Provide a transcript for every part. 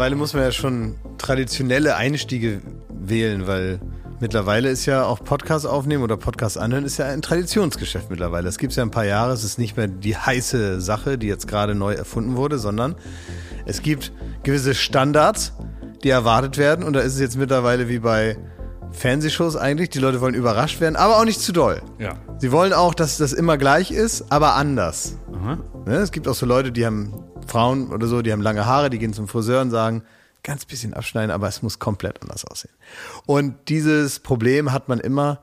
mittlerweile muss man ja schon traditionelle Einstiege wählen, weil mittlerweile ist ja auch Podcast aufnehmen oder Podcast anhören ist ja ein Traditionsgeschäft mittlerweile. Es gibt ja ein paar Jahre, es ist nicht mehr die heiße Sache, die jetzt gerade neu erfunden wurde, sondern es gibt gewisse Standards, die erwartet werden und da ist es jetzt mittlerweile wie bei Fernsehshows eigentlich. Die Leute wollen überrascht werden, aber auch nicht zu doll. Ja. Sie wollen auch, dass das immer gleich ist, aber anders. Ne? Es gibt auch so Leute, die haben Frauen oder so, die haben lange Haare, die gehen zum Friseur und sagen, ganz bisschen abschneiden, aber es muss komplett anders aussehen. Und dieses Problem hat man immer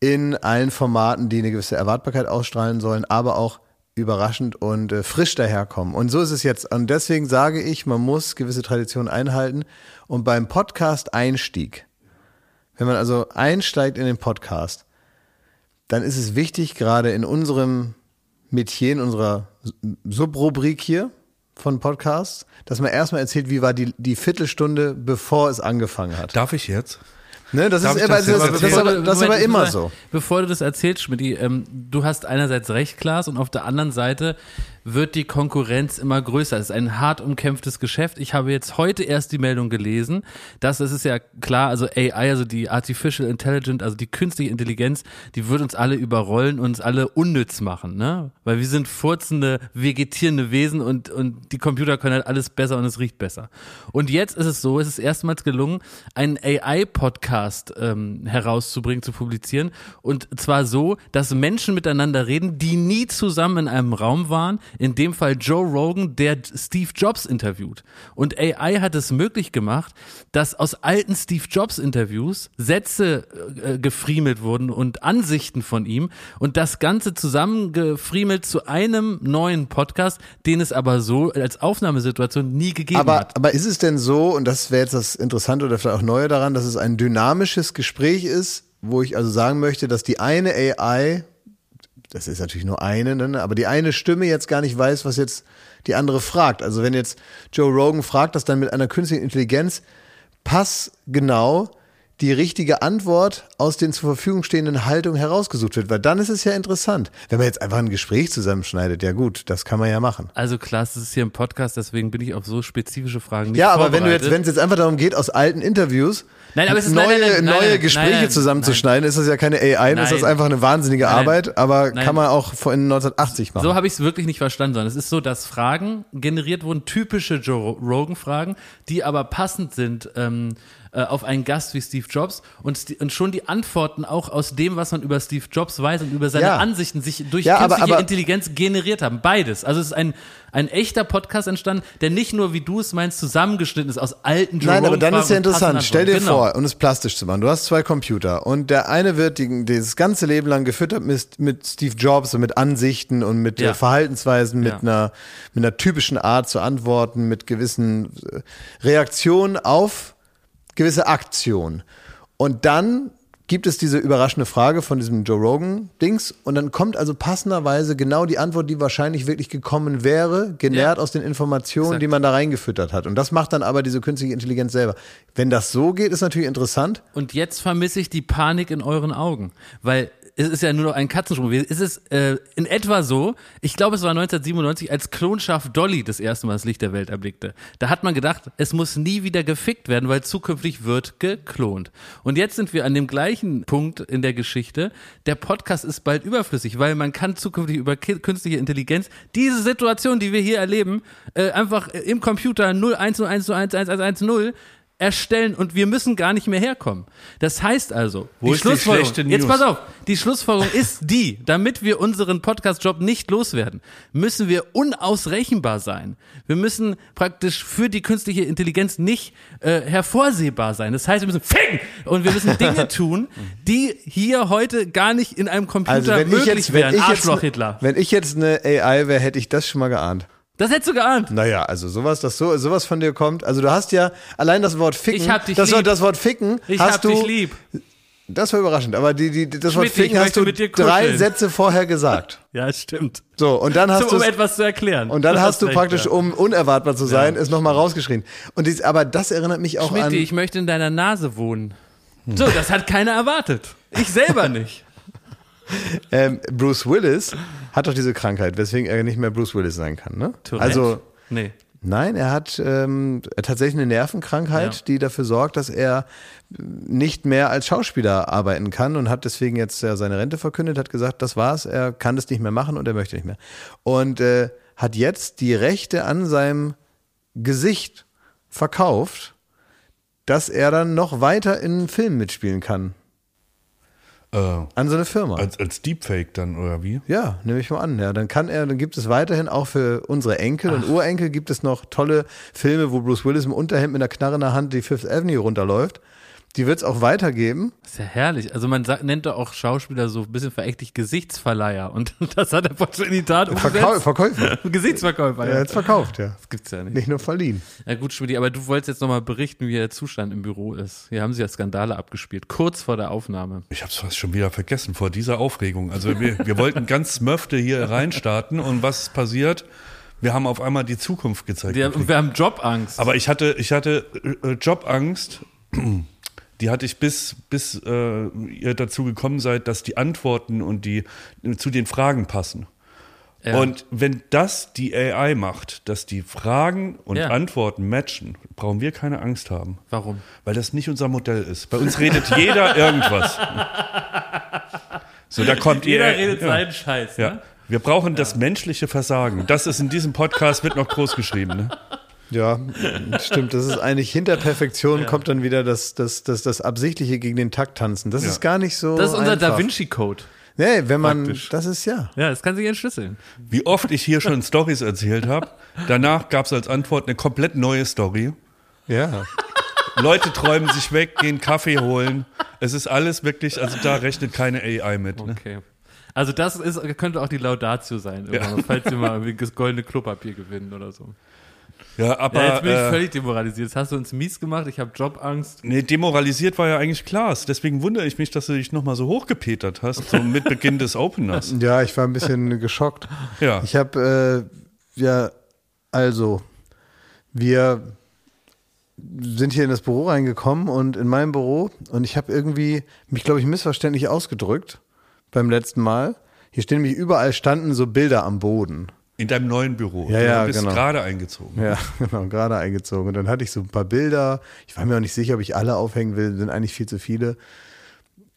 in allen Formaten, die eine gewisse Erwartbarkeit ausstrahlen sollen, aber auch überraschend und äh, frisch daherkommen. Und so ist es jetzt. Und deswegen sage ich, man muss gewisse Traditionen einhalten. Und beim Podcast-Einstieg, wenn man also einsteigt in den Podcast, dann ist es wichtig, gerade in unserem Metier, in unserer Subrubrik hier von Podcasts, dass man erstmal erzählt, wie war die, die Viertelstunde, bevor es angefangen hat. Darf ich jetzt? Ne, das Darf ist, immer, das das, das, das, aber, das ist aber Moment, immer Moment, so. Bevor du das erzählst, Schmidt, ähm, du hast einerseits recht, Klaas, und auf der anderen Seite wird die Konkurrenz immer größer. Es ist ein hart umkämpftes Geschäft. Ich habe jetzt heute erst die Meldung gelesen, dass es ist ja klar, also AI, also die Artificial Intelligence, also die künstliche Intelligenz, die wird uns alle überrollen und uns alle unnütz machen, ne? Weil wir sind furzende, vegetierende Wesen und, und die Computer können halt alles besser und es riecht besser. Und jetzt ist es so, es ist erstmals gelungen, einen AI-Podcast ähm, herauszubringen, zu publizieren. Und zwar so, dass Menschen miteinander reden, die nie zusammen in einem Raum waren. In dem Fall Joe Rogan, der Steve Jobs interviewt. Und AI hat es möglich gemacht, dass aus alten Steve Jobs Interviews Sätze äh, gefriemelt wurden und Ansichten von ihm und das Ganze zusammengefriemelt zu einem neuen Podcast, den es aber so als Aufnahmesituation nie gegeben Aber, hat. aber ist es denn so, und das wäre jetzt das Interessante oder vielleicht auch Neue daran, dass es ein dynamisches Gespräch ist, wo ich also sagen möchte, dass die eine AI, das ist natürlich nur eine, ne, aber die eine Stimme jetzt gar nicht weiß, was jetzt die andere fragt. Also wenn jetzt Joe Rogan fragt, dass dann mit einer künstlichen Intelligenz passgenau die richtige Antwort aus den zur Verfügung stehenden Haltungen herausgesucht wird, weil dann ist es ja interessant. Wenn man jetzt einfach ein Gespräch zusammenschneidet, ja gut, das kann man ja machen. Also Klaas, das ist hier ein Podcast, deswegen bin ich auf so spezifische Fragen nicht Ja, aber wenn du jetzt, wenn es jetzt einfach darum geht, aus alten Interviews Nein, aber es ist- neue, nein, nein, neue Gespräche zusammenzuschneiden, ist das ja keine AI, ist das einfach eine wahnsinnige. Arbeit, aber kann man auch vor in 1980 machen. So habe ich es wirklich nicht verstanden, sondern es ist so, dass Fragen generiert wurden, typische Joe Rogan-Fragen, die aber passend sind ähm, äh, auf einen Gast wie Steve Jobs und, und schon die Antworten auch aus dem, was man über Steve Jobs weiß und über seine Ja. Ansichten sich durch Ja, aber- künstliche aber- Intelligenz generiert haben. Beides. Also es ist ein, ein echter Podcast entstanden, der nicht nur, wie du es meinst, zusammengeschnitten ist aus alten Joe Nein, aber dann ist ja interessant. Stell dir. Genau. vor, um es plastisch zu machen, du hast zwei Computer und der eine wird die, das ganze Leben lang gefüttert mit, mit Steve Jobs und mit Ansichten und mit Ja. äh, Verhaltensweisen, mit, Ja. einer, mit einer typischen Art zu antworten, mit gewissen äh, Reaktionen auf gewisse Aktionen. Und dann gibt es diese überraschende Frage von diesem Joe Rogan-Dings und dann kommt also passenderweise genau die Antwort, die wahrscheinlich wirklich gekommen wäre, genährt Ja. aus den Informationen, Exakt. die man da reingefüttert hat. Und das macht dann aber diese künstliche Intelligenz selber. Wenn das so geht, ist natürlich interessant. Und jetzt vermisse ich die Panik in euren Augen, weil es ist ja nur noch ein Katzensprung. Es ist äh, in etwa so, ich glaube, es war 1997, als Klonschaf Dolly das erste Mal das Licht der Welt erblickte. Da hat man gedacht, es muss nie wieder gefickt werden, weil zukünftig wird geklont. Und jetzt sind wir an dem gleichen Punkt in der Geschichte. Der Podcast ist bald überflüssig, weil man kann zukünftig über künstliche Intelligenz diese Situation, die wir hier erleben, äh, einfach im Computer 010101110 erstellen und wir müssen gar nicht mehr herkommen. Das heißt also, Wo die die Schlussfolgerung, schlechte jetzt pass auf, die Schlussfolgerung ist die, damit wir unseren Podcast-Job nicht loswerden, müssen wir unausrechenbar sein. Wir müssen praktisch für die künstliche Intelligenz nicht äh, hervorsehbar sein. Das heißt, wir müssen ficken und wir müssen Dinge tun, die hier heute gar nicht in einem Computer Also wenn ich möglich jetzt, wenn wären. ich jetzt, Arschloch Hitler. wenn ich jetzt eine AI wäre, hätte ich das schon mal geahnt. Das hättest du geahnt. Naja, also sowas, das so, sowas von dir kommt. Also du hast ja allein das Wort ficken. Ich hab dich das, lieb. Wort- das Wort ficken Ich hast hab du. dich lieb. Das war überraschend, aber die, die, das Wort Schmidti, ich ficken hast du mit dir drei. Sätze vorher gesagt. Ja, stimmt. So, und dann hast So, um du etwas zu erklären. und dann Du hast du recht, praktisch, ja. um unerwartbar zu sein, es nochmal rausgeschrien. Und dies, aber das erinnert mich auch an. Schmidti, ich möchte in deiner Nase wohnen. So, das hat keiner erwartet. Ich selber nicht. Ähm, Bruce Willis hat doch diese Krankheit, weswegen er nicht mehr Bruce Willis sein kann, ne? Tourette? Also, Nee. Nein, er hat ähm, tatsächlich eine Nervenkrankheit, Ja. die dafür sorgt, dass er nicht mehr als Schauspieler arbeiten kann und hat deswegen jetzt ja seine Rente verkündet, hat gesagt, das war's, er kann das nicht mehr machen und er möchte nicht mehr. Und äh, hat jetzt die Rechte an seinem Gesicht verkauft, dass er dann noch weiter in Filmen mitspielen kann. Äh, An so eine Firma. als, als Deepfake dann, oder wie? Ja, nehme ich mal an. Ja, dann kann er, dann gibt es weiterhin auch für unsere Enkel und Urenkel gibt es noch tolle Filme, wo Bruce Willis im Unterhemd mit einer Knarre in der Hand die Fifth Avenue runterläuft. Die wird es auch weitergeben. Das ist ja herrlich. Also man sagt, nennt doch auch Schauspieler so ein bisschen verächtlich Gesichtsverleiher. Und das hat er voll in die Tat Verkau umgesetzt. Verkäufer. Gesichtsverkäufer. Er Ja. hat es verkauft, ja. Das gibt's ja nicht. Nicht nur verliehen. Ja gut, Schmidt, aber du wolltest jetzt nochmal berichten, wie der Zustand im Büro ist. Hier haben sie ja Skandale abgespielt, kurz vor der Aufnahme. Ich hab's fast schon wieder vergessen vor dieser Aufregung. Also wir, wir wollten ganz Möfte hier reinstarten und was ist passiert? Wir haben auf einmal die Zukunft gezeigt. Die, und wir haben Jobangst. Aber ich hatte, ich hatte äh, Jobangst. Die hatte ich bis, bis äh, ihr dazu gekommen seid, dass die Antworten und die äh, zu den Fragen passen. Ja. Und wenn das die AI macht, dass die Fragen und Ja. Antworten matchen, brauchen wir keine Angst haben. Warum? Weil das nicht unser Modell ist. Bei uns redet jeder irgendwas. So, da kommt Jeder ihr. redet ja. seinen Scheiß. Ja. Ne? Wir brauchen das menschliche Versagen. Das ist in diesem Podcast, wird noch groß geschrieben. Ne? Ja, stimmt. Das ist eigentlich hinter Perfektion kommt dann wieder das, das, das, das Absichtliche gegen den Takt tanzen. Das Ja. ist gar nicht so. Das ist unser einfach. Da Vinci Code. Nee, wenn man, Praktisch. das ist ja. Ja, das kann sich entschlüsseln. Wie oft ich hier schon Stories erzählt habe. Danach gab es als Antwort eine komplett neue Story. Ja. Leute träumen sich weg, gehen Kaffee holen. Es ist alles wirklich, also da rechnet keine AI mit. Ne? Okay. Also das ist, könnte auch die Laudatio sein, mal, falls wir mal das goldene Klopapier gewinnen oder so. Ja, aber Ja, jetzt bin ich äh, völlig demoralisiert. Jetzt hast du uns mies gemacht, ich habe Jobangst. nee, demoralisiert war ja eigentlich Klaas. Deswegen wundere ich mich, dass du dich nochmal so hochgepetert hast, so mit Beginn des Openers. Ja, ich war ein bisschen geschockt. Ja. Ich habe, äh, ja, also, wir sind hier in das Büro reingekommen und in meinem Büro und ich habe irgendwie mich, glaube ich, missverständlich ausgedrückt beim letzten Mal. Hier stehen nämlich überall standen so Bilder am Boden. In deinem neuen Büro. Ja, ja, du bist genau. gerade eingezogen. Ja, genau, gerade eingezogen. Und dann hatte ich so ein paar Bilder. Ich war mir auch nicht sicher, ob ich alle aufhängen will. Sind eigentlich viel zu viele.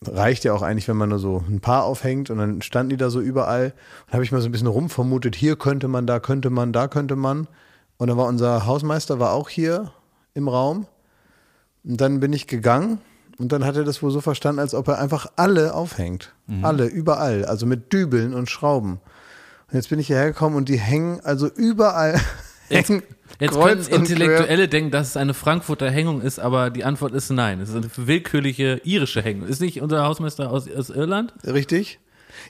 Reicht ja auch eigentlich, wenn man nur so ein paar aufhängt. Und dann standen die da so überall. Und habe ich mal so ein bisschen rumvermutet, hier könnte man, da könnte man, da könnte man. Und dann war unser Hausmeister war auch hier im Raum. Und dann bin ich gegangen. Und dann hat er das wohl so verstanden, als ob er einfach alle aufhängt. Alle, überall. Also mit Dübeln und Schrauben. Und jetzt bin ich hierher gekommen und die hängen also überall. Jetzt, hängen jetzt können. Intellektuelle denken, dass es eine Frankfurter Hängung ist, aber die Antwort ist nein. Es ist eine willkürliche irische Hängung. Ist nicht unser Hausmeister aus, aus Irland? Richtig?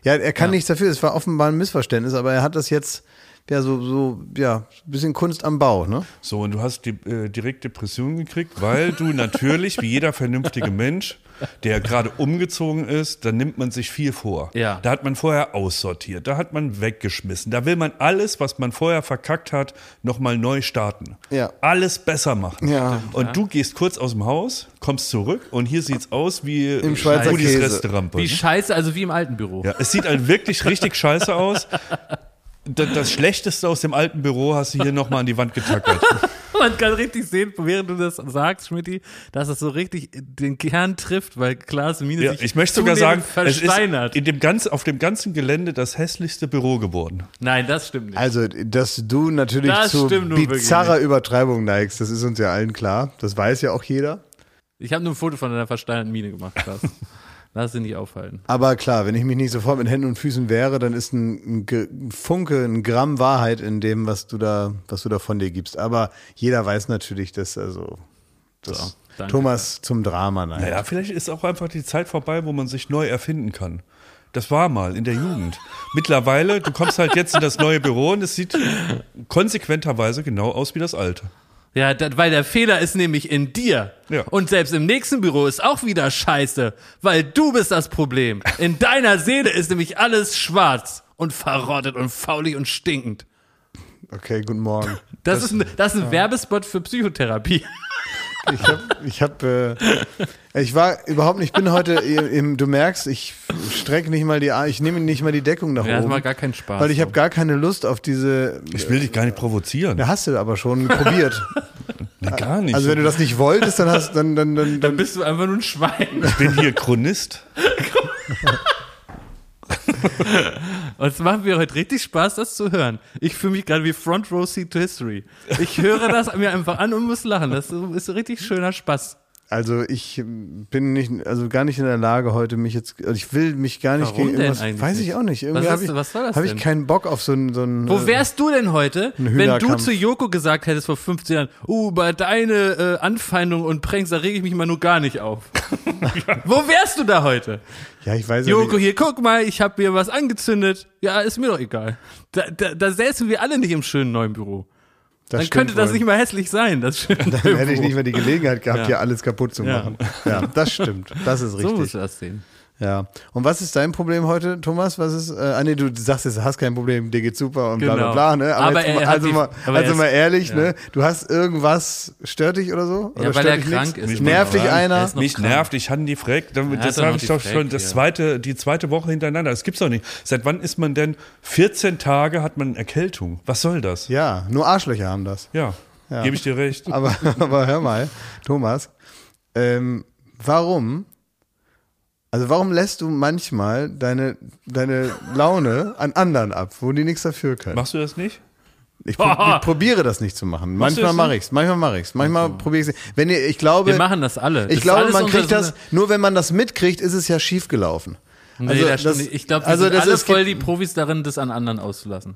Ja, er kann Ja. nichts dafür. Es war offenbar ein Missverständnis, aber er hat das jetzt ja so, so ja, ein bisschen Kunst am Bau, ne? So, und du hast die, äh, direkt Depressionen gekriegt, weil du natürlich, wie jeder vernünftige Mensch, der gerade umgezogen ist, dann nimmt man sich viel vor. Ja. Da hat man vorher aussortiert, da hat man weggeschmissen. Da will man alles, was man vorher verkackt hat, nochmal neu starten. Ja. Alles besser machen. Ja. Und du gehst kurz aus dem Haus, kommst zurück und hier sieht's aus wie Im Schweizer Rudis Käse. Restaurant. Wie scheiße, also wie im alten Büro. Ja, es sieht halt wirklich richtig scheiße aus. Da- Das Schlechteste aus dem alten Büro hast du hier nochmal an die Wand getackert. Man kann richtig sehen, während du das sagst, Schmidti, dass es so richtig den Kern trifft, weil Klaas Mine Ja, sich ich möchte sogar sagen, zunehmend es ist versteinert. in dem ganz, auf dem ganzen Gelände das hässlichste Büro geworden. Nein, das stimmt nicht. Also, dass du natürlich Das zu bizarrer Übertreibung neigst, das ist uns ja allen klar. Das weiß ja auch jeder. Ich habe nur ein Foto von deiner versteinerten Mine gemacht, Klaas. Lass dich nicht aufhalten. Aber klar, wenn ich mich nicht sofort mit Händen und Füßen wehre, dann ist ein, ein Funke, ein Gramm Wahrheit in dem, was du da, was du da von dir gibst. Aber jeder weiß natürlich, dass also dass So, danke. Thomas zum Drama neigt. Naja, vielleicht ist auch einfach die Zeit vorbei, wo man sich neu erfinden kann. Das war mal in der Jugend. Mittlerweile, du kommst halt jetzt in das neue Büro und es sieht konsequenterweise genau aus wie das alte. Ja, das, weil der Fehler ist nämlich in dir. Ja. Und selbst im nächsten Büro ist auch wieder scheiße, weil du bist das Problem. In deiner Seele ist nämlich alles schwarz und verrottet und faulig und stinkend. Okay, guten Morgen. Das, ist ein, das ist ein Werbespot für Psychotherapie. Ich habe, ich habe, äh, ich war überhaupt nicht, ich bin heute, im, du merkst, ich strecke nicht mal die, ich nehme nicht mal die Deckung nach Ja, das oben. macht gar keinen Spaß. Weil ich habe gar keine Lust auf diese. Ich will dich gar nicht provozieren. Da hast du aber schon probiert. Nee, gar nicht. Also wenn du das nicht wolltest, dann hast dann dann dann, Dann dann bist du einfach nur ein Schwein. ich bin hier Chronist. Und es macht mir heute richtig Spaß, das zu hören. Ich fühle mich gerade wie Front Row Seat to History. Ich höre das mir einfach an und muss lachen. Das ist richtig schöner Spaß. Also ich bin nicht also gar nicht in der Lage heute mich jetzt also ich will mich gar nicht Warum gegen denn irgendwas eigentlich weiß ich auch nicht irgendwie Was habe hast ich was soll das habe ich denn? keinen Bock auf so ein so ein Wo wärst du denn heute, wenn du zu Joko gesagt hättest vor 15 Jahren, uh, bei deine äh, Anfeindung und Pranks, da rege ich mich mal nur gar nicht auf. Wo wärst du da heute? ja ich weiß Joko, nicht. hier, guck mal, ich habe mir was angezündet. Ja, ist mir doch egal. Da, da, da säßen wir alle nicht im schönen neuen Büro. Das Dann könnte das wohl. nicht mal hässlich sein, das dann hätte ich nicht mehr die Gelegenheit gehabt Ja. hier alles kaputt zu Ja. machen ja das stimmt das ist So richtig musst du das sehen. Ja. Und was ist dein Problem heute, Thomas? Was ist, äh, ah nee, du sagst jetzt, du hast kein Problem, dir geht's super und bla bla Genau. bla, ne? Aber, Aber jetzt, er also, die- mal, aber also mal ehrlich, ja. ne? Du hast irgendwas, stört dich oder so? Oder Ja, weil stört er dich krank nichts? ist. Nervt dich Er einer? Mich krank. nervt, ich hatte die Freck. Das, habe ich doch Freck schon das hier. zweite, die zweite Woche hintereinander. Das gibt's doch nicht. Seit wann ist man denn 14 Tage hat man Erkältung? Was soll das? Ja, nur Arschlöcher haben das. Ja, Ja. gebe ich dir recht. Aber, aber hör mal, Thomas, ähm, warum, also warum lässt du manchmal deine, deine Laune an anderen ab, wo die nichts dafür können? Machst du das nicht? Ich, pro, ich probiere das nicht zu machen. Machst Manchmal das mache ich's, manchmal mache ich's, manchmal probiere ich's. Wenn ihr, ich glaube, Wir machen das alle. Das ich ist glaube, man kriegt das, nur wenn man das mitkriegt, ist es ja schief gelaufen. Nee, Also das das-. Ich glaube, also sind das alle ist- voll die Profis darin, das an anderen auszulassen.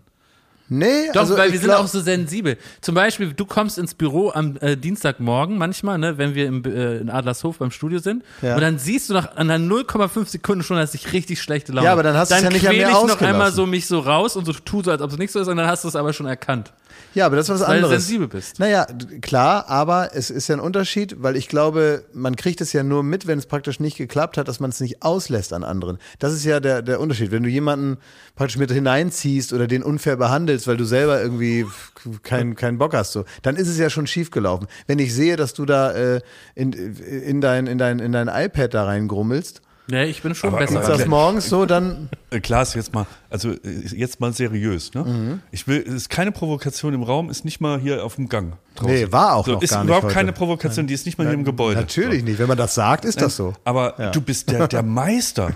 Nee, Doch, also weil wir sind glaub- auch so sensibel. Zum Beispiel, du kommst ins Büro am äh, Dienstagmorgen manchmal, ne, wenn wir im, äh, in Adlershof beim Studio sind. Ja. Und dann siehst du nach an einer 0,5 Sekunden schon, dass ich richtig schlechte Laune Ja, aber dann hast du es ja nicht an mir ich noch einmal so mich so raus und so tu so, als ob es nicht so ist, und dann hast du es aber schon erkannt. Ja, aber das ist was Weil du anderes. sensibel bist. Naja, klar, aber es ist ja ein Unterschied, weil ich glaube, man kriegt es ja nur mit, wenn es praktisch nicht geklappt hat, dass man es nicht auslässt an anderen. Das ist ja der, der Unterschied. Wenn du jemanden praktisch mit hineinziehst oder den unfair behandelst, weil du selber irgendwie keinen keinen Bock hast, so, dann ist es ja schon schief gelaufen. Wenn ich sehe, dass du da äh, in, in, dein, in, dein, in dein iPad da reingrummelst, Ja, ich bin schon Aber- besser. aber- als das morgens so, dann Äh, Klaas, jetzt mal, also äh, jetzt mal seriös. Ne? Mhm. Ich will, es ist keine Provokation im Raum, ist nicht mal hier auf dem Gang. Draußen. Nee, war auch so, noch ist gar nicht überhaupt heute. keine Provokation, die ist nicht mal hier im Gebäude. natürlich nicht. Wenn man das sagt, ist das so. Aber Ja. du bist der, der Meister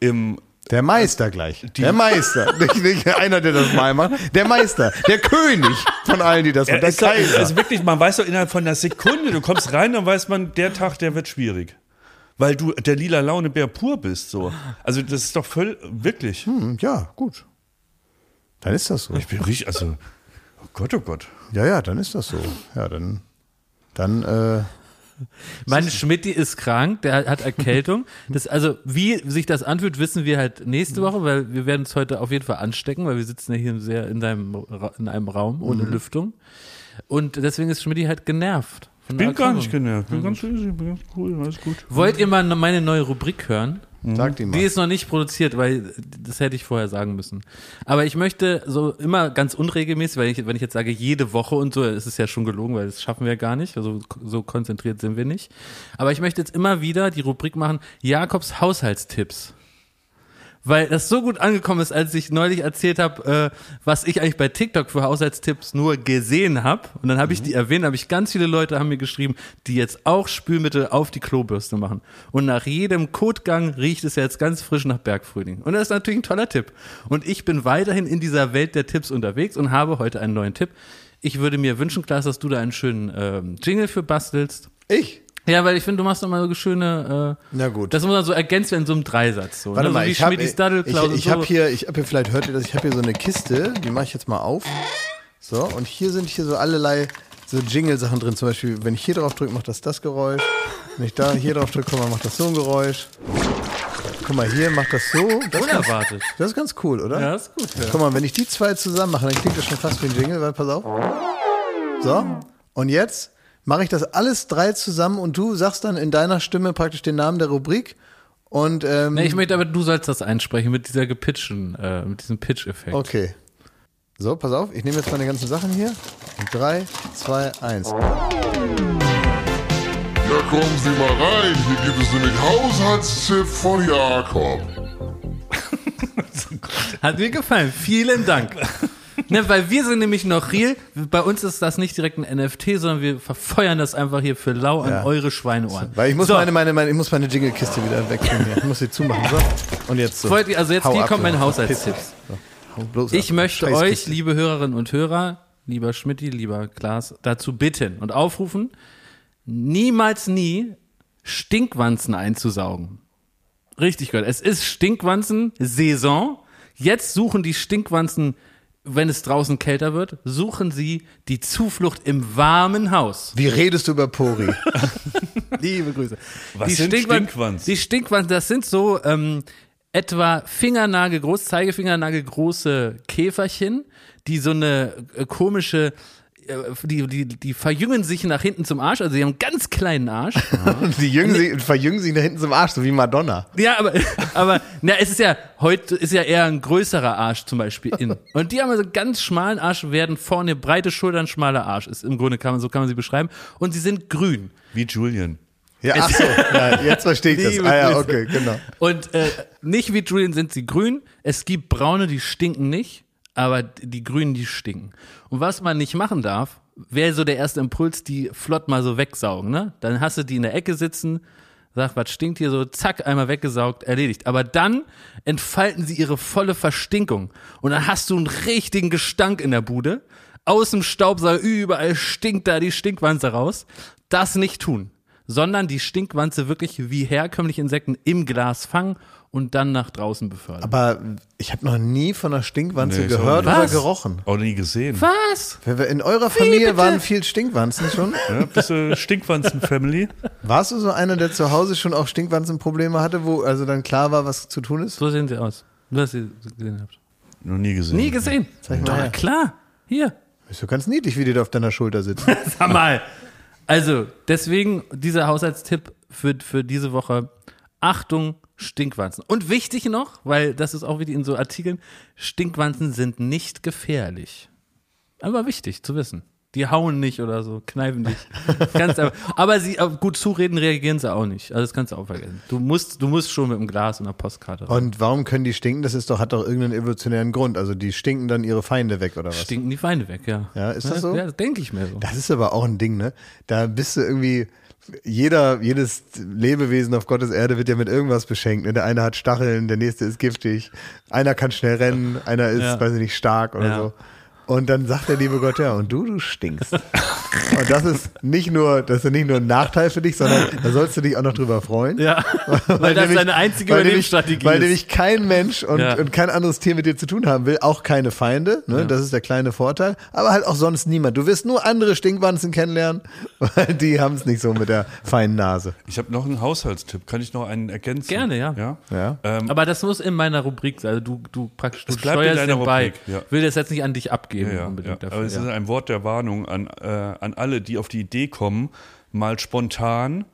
im Der Meister gleich. der Meister. nicht, nicht einer, der das mal macht. Der Meister. Der König von allen, die das machen. Der ist Kaiser. also wirklich, man weiß doch innerhalb von einer Sekunde, du kommst rein, dann weiß man, der Tag, der wird schwierig. Weil du der lila Launebär pur bist, so. Also, das ist doch voll, wirklich. Hm, ja, gut. Dann ist das so. Ich bin richtig, also, oh Gott, oh Gott. Ja, ja, dann ist das so. Ja, dann, dann, äh, Mein Schmidti ist krank, der hat Erkältung. Das, also, wie sich das anfühlt, wissen wir halt nächste Woche, weil wir werden es heute auf jeden Fall anstecken, weil wir sitzen ja hier sehr in, deinem, in einem Raum ohne Mhm. Lüftung. Und deswegen ist Schmidti halt genervt. Der Bin gar nicht genervt. Bin ganz easy, bin ganz cool, alles gut. Wollt ihr mal meine neue Rubrik hören? sag die mal. Die ist noch nicht produziert, weil das hätte ich vorher sagen müssen. Aber ich möchte so immer ganz unregelmäßig, weil ich, wenn ich jetzt sage jede Woche und so, ist es ja schon gelogen, weil das schaffen wir gar nicht. Also so konzentriert sind wir nicht. Aber ich möchte jetzt immer wieder die Rubrik machen, Jakobs Haushaltstipps. Weil das so gut angekommen ist, als ich neulich erzählt habe, äh, was ich eigentlich bei TikTok für Haushaltstipps nur gesehen habe. Und dann habe ich die erwähnt, habe ich ganz viele Leute haben mir geschrieben, die jetzt auch Spülmittel auf die Klobürste machen. Und nach jedem Kotgang riecht es jetzt ganz frisch nach Bergfrühling. Und das ist natürlich ein toller Tipp. Und ich bin weiterhin in dieser Welt der Tipps unterwegs und habe heute einen neuen Tipp. Ich würde mir wünschen, Klaas, dass du da einen schönen ähm, Jingle für bastelst. Ich? Ja, weil ich finde, du machst doch mal so schöne. Äh, Na gut. Das muss dann so ergänzt werden in so einem Dreisatz. So, Warte ne? mal, so ich habe ich, Daddelklaus ich und hab so. hier, ich habe hier, vielleicht hört ihr das, ich habe hier so eine Kiste, die mache ich jetzt mal auf. So, und hier sind hier so allerlei so Jingle-Sachen drin. Zum Beispiel, wenn ich hier drauf drücke, macht das das Geräusch. Wenn ich da hier drauf drücke, guck mal, macht das so ein Geräusch. Guck mal, hier macht das so. Das ist, ganz, Unerwartet. das ist ganz cool, oder? Ja, ist gut. Ja. Guck mal, wenn ich die zwei zusammen mache, dann klingt das schon fast wie ein Jingle, weil pass auf. So, und jetzt mache ich das alles drei zusammen und du sagst dann in deiner Stimme praktisch den Namen der Rubrik. Und ähm, Nee, ich möchte aber, du sollst das einsprechen mit dieser gepitchten, äh, mit diesem Pitch-Effekt. Okay. So, pass auf, ich nehme jetzt meine ganzen Sachen hier. Drei, zwei, eins. Ja, kommen Sie mal rein. Hier gibt es nämlich Haushaltstipp von Jakob. Hat mir gefallen. Vielen Dank. Ne, weil wir sind nämlich noch real. Bei uns ist das nicht direkt ein NFT, sondern wir verfeuern das einfach hier für lau an Ja. eure Schweineohren. Weil ich muss So. meine, meine, meine, ich muss meine Jingle-Kiste wieder wegnehmen. Ich muss sie zumachen. So. Und jetzt so. Wollt ihr- also jetzt Hau hier ab, kommen meine du. Haushaltstipps. Hau bloß Ich ab. möchte Scheiß euch, Kiste. liebe Hörerinnen und Hörer, lieber Schmidti, lieber Klaas, dazu bitten und aufrufen, niemals nie Stinkwanzen einzusaugen. Richtig gehört. Es ist Stinkwanzen-Saison. Jetzt suchen die Stinkwanzen, wenn es draußen kälter wird, suchen sie die Zuflucht im warmen Haus. Wie redest du über Pori? Liebe Grüße. Was die sind Stinkwan- Stinkwanzen? Die Stinkwanzen, das sind so ähm, etwa Fingernagel groß, Zeigefingernagel große Käferchen, die so eine äh, komische äh, die, die, die verjüngen sich nach hinten zum Arsch, also sie haben einen ganz kleinen Arsch. Die jüngen sich, verjüngen sich nach hinten zum Arsch, so wie Madonna. Ja, aber, aber na, es ist ja, heute ist ja eher ein größerer Arsch zum Beispiel in. Und die haben also einen ganz schmalen Arsch, werden vorne breite Schultern, schmaler Arsch. Ist im Grunde kann man, so kann man sie beschreiben. Und sie sind grün. Wie Julian. Ja, ach so, ja, jetzt verstehe ich das. Ah ja, okay, genau. Und äh, nicht wie Julian sind sie grün. Es gibt braune, die stinken nicht, aber die grünen, die stinken. Und was man nicht machen darf, wäre so der erste Impuls, die flott mal so wegsaugen. Ne? Dann hast du die in der Ecke sitzen, sag, was stinkt hier so, zack, einmal weggesaugt, erledigt. Aber dann entfalten sie ihre volle Verstinkung. Und dann hast du einen richtigen Gestank in der Bude. Aus dem Staubsauger, überall stinkt da die Stinkwanze raus. Das nicht tun sondern die Stinkwanze wirklich wie herkömmliche Insekten im Glas fangen und dann nach draußen befördern. Aber ich habe noch nie von einer Stinkwanze Nee, gehört oder Was? gerochen. Auch nie gesehen. Was? In eurer Familie waren viel Stinkwanzen schon? Ja, bist du Stinkwanzen-Family? Warst du so einer, der zu Hause schon auch Stinkwanzenprobleme hatte, wo also dann klar war, was zu tun ist? So sehen sie aus. Nur, dass ihr sie gesehen habt. Noch nie gesehen. Nie gesehen. Zeig mal Doch, her. klar. Hier. Ist doch ganz niedlich, wie die da auf deiner Schulter sitzen. Sag mal. Also, deswegen dieser Haushaltstipp für, für diese Woche. Achtung, Stinkwanzen. Und wichtig noch, weil das ist auch wie in so Artikeln, Stinkwanzen sind nicht gefährlich. Aber wichtig zu wissen. Die hauen nicht oder so, kneifen nicht. Ganz einfach. Aber sie, auf gut zureden reagieren sie auch nicht. Also das kannst du auch vergessen. Du musst, du musst schon mit dem Glas und einer Postkarte rein. Und warum können die stinken? Das ist doch, hat doch irgendeinen evolutionären Grund. Also die stinken dann ihre Feinde weg oder was? Stinken die Feinde weg, ja. Ja, ist das so? Ja, denke ich mir so. Das ist aber auch ein Ding, ne? Da bist du irgendwie, jeder, jedes Lebewesen auf Gottes Erde wird ja mit irgendwas beschenkt. Ne? Der eine hat Stacheln, der nächste ist giftig, einer kann schnell rennen, einer ist, Ja. weiß ich nicht, stark oder Ja. so. Und dann sagt der liebe Gott, ja, und du, du stinkst. Und das ist nicht nur, das ist nicht nur ein Nachteil für dich, sondern da sollst du dich auch noch drüber freuen. Ja, weil, das nämlich- deine einzige weil nämlich- Überlebensstrategie Weil ist. nämlich kein Mensch und, Ja. und kein anderes Tier mit dir zu tun haben will, auch keine Feinde, ne? das ist der kleine Vorteil, aber halt auch sonst niemand. Du wirst nur andere Stinkwanzen kennenlernen, weil die haben es nicht so mit der feinen Nase. Ich habe noch einen Haushaltstipp. Kann ich noch einen ergänzen? Gerne, ja. ja? Ja. Ähm, Aber das muss in meiner Rubrik sein. Also du, du praktisch, du steuerst den bei. Rubrik, ja. Will das jetzt nicht an dich abgeben Ja, ja, unbedingt ja. dafür. Aber es ja. ist ein Wort der Warnung an, äh, an alle, die auf die Idee kommen, mal spontan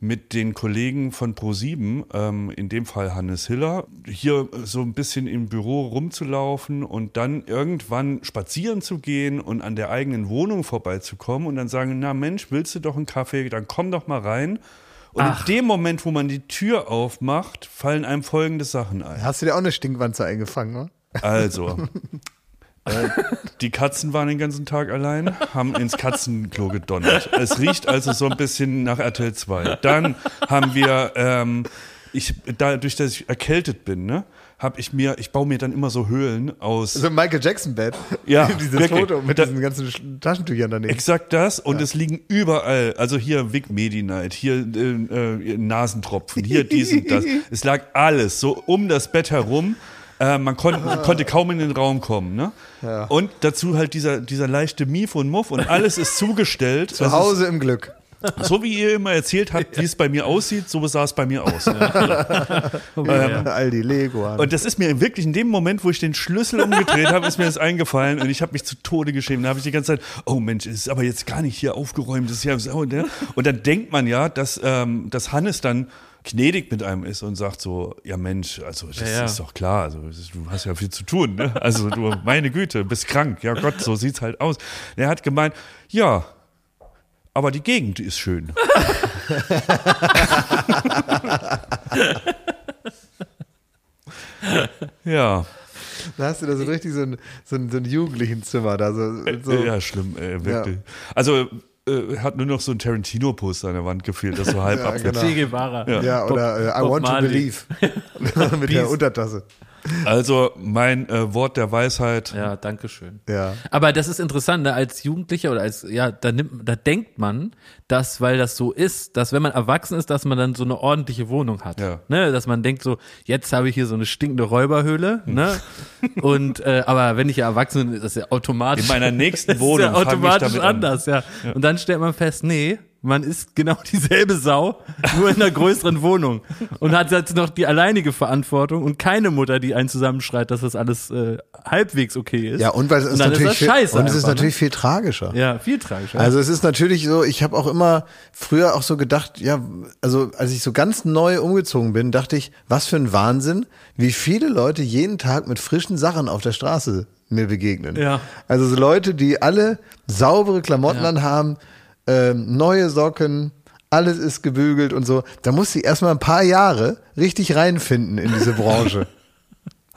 mit den Kollegen von Pro7, ähm, in dem Fall Hannes Hiller, hier so ein bisschen im Büro rumzulaufen und dann irgendwann spazieren zu gehen und an der eigenen Wohnung vorbeizukommen und dann sagen, na Mensch, willst du doch einen Kaffee, dann komm doch mal rein. Und Ach. in dem Moment, wo man die Tür aufmacht, fallen einem folgende Sachen ein. Hast du dir auch eine Stinkwanze eingefangen, oder? Also, die Katzen waren den ganzen Tag allein, haben ins Katzenklo gedonnert. Es riecht also so ein bisschen nach RTL 2. Dann haben wir, ähm, ich, dadurch, dass ich erkältet bin, ne, habe ich mir, ich baue mir dann immer so Höhlen aus. So ein Michael Jackson Bett. Ja, Dieses wirklich. Foto mit Da- diesen ganzen Sch- Taschentüchern daneben. Exakt das und es liegen überall, also hier Vic Medi-Night, hier äh, äh, Nasentropfen, hier dies und das. Es lag alles so um das Bett herum. Äh, man kon konnte kaum in den Raum kommen. Ne? Und dazu halt dieser, dieser leichte Mief und Muff und alles ist zugestellt. Zu Hause im Glück. So wie ihr immer erzählt habt, wie es bei mir aussieht, so sah es bei mir aus. ja. All die Lego. an. Und das ist mir wirklich in dem Moment, wo ich den Schlüssel umgedreht habe, ist mir das eingefallen und ich habe mich zu Tode geschämt. Da habe ich die ganze Zeit, oh Mensch, es ist aber jetzt gar nicht hier aufgeräumt. Das ist ja ne? Und dann denkt man ja, dass, ähm, dass Hannes dann gnädig mit einem ist und sagt so, ja Mensch, also das Ja, ja. ist doch klar, also du hast ja viel zu tun, ne? Also du, meine Güte, bist krank, ja Gott, so sieht's halt aus. Er hat gemeint, ja, aber die Gegend ist schön. ja. Da hast du da so richtig so ein, so ein, so ein Jugendlichen-Zimmer da. So, so. Ja, schlimm, ey, wirklich. Also äh, hat nur noch so ein Tarantino-Poster an der Wand gefehlt, das so halb Ja, abgeht. genau. Guevara. Ja, oder äh, I Bob want Marley. to believe. Mit der Untertasse. Also mein äh, Wort der Weisheit. Ja, danke schön. Ja. Aber das ist interessant, ne? als Jugendlicher oder als, ja, da nimmt, da denkt man, dass, weil das so ist, dass wenn man erwachsen ist, dass man dann so eine ordentliche Wohnung hat. Ja. Ne? Dass man denkt so, jetzt habe ich hier so eine stinkende Räuberhöhle, ne? Und, äh, aber wenn ich ja erwachsen bin, ist das ja automatisch. In meiner nächsten das ist Wohnung ja automatisch damit an. anders, ja. Und dann stellt man fest, nee, man ist genau dieselbe Sau, nur in einer größeren Wohnung. Und hat jetzt noch die alleinige Verantwortung und keine Mutter, die einen zusammenschreit, dass das alles äh, halbwegs okay ist. Ja, und weil es ist natürlich ist viel, und es ist einfach, natürlich viel tragischer. ne? Ja, viel tragischer. Also es ist natürlich so, ich habe auch immer früher auch so gedacht, ja, also als ich so ganz neu umgezogen bin, dachte ich, was für ein Wahnsinn, wie viele Leute jeden Tag mit frischen Sachen auf der Straße mir begegnen. Ja. Also so Leute, die alle saubere Klamotten Ja. anhaben, ähm, neue Socken, alles ist gebügelt und so. Da musste ich erstmal ein paar Jahre richtig reinfinden in diese Branche.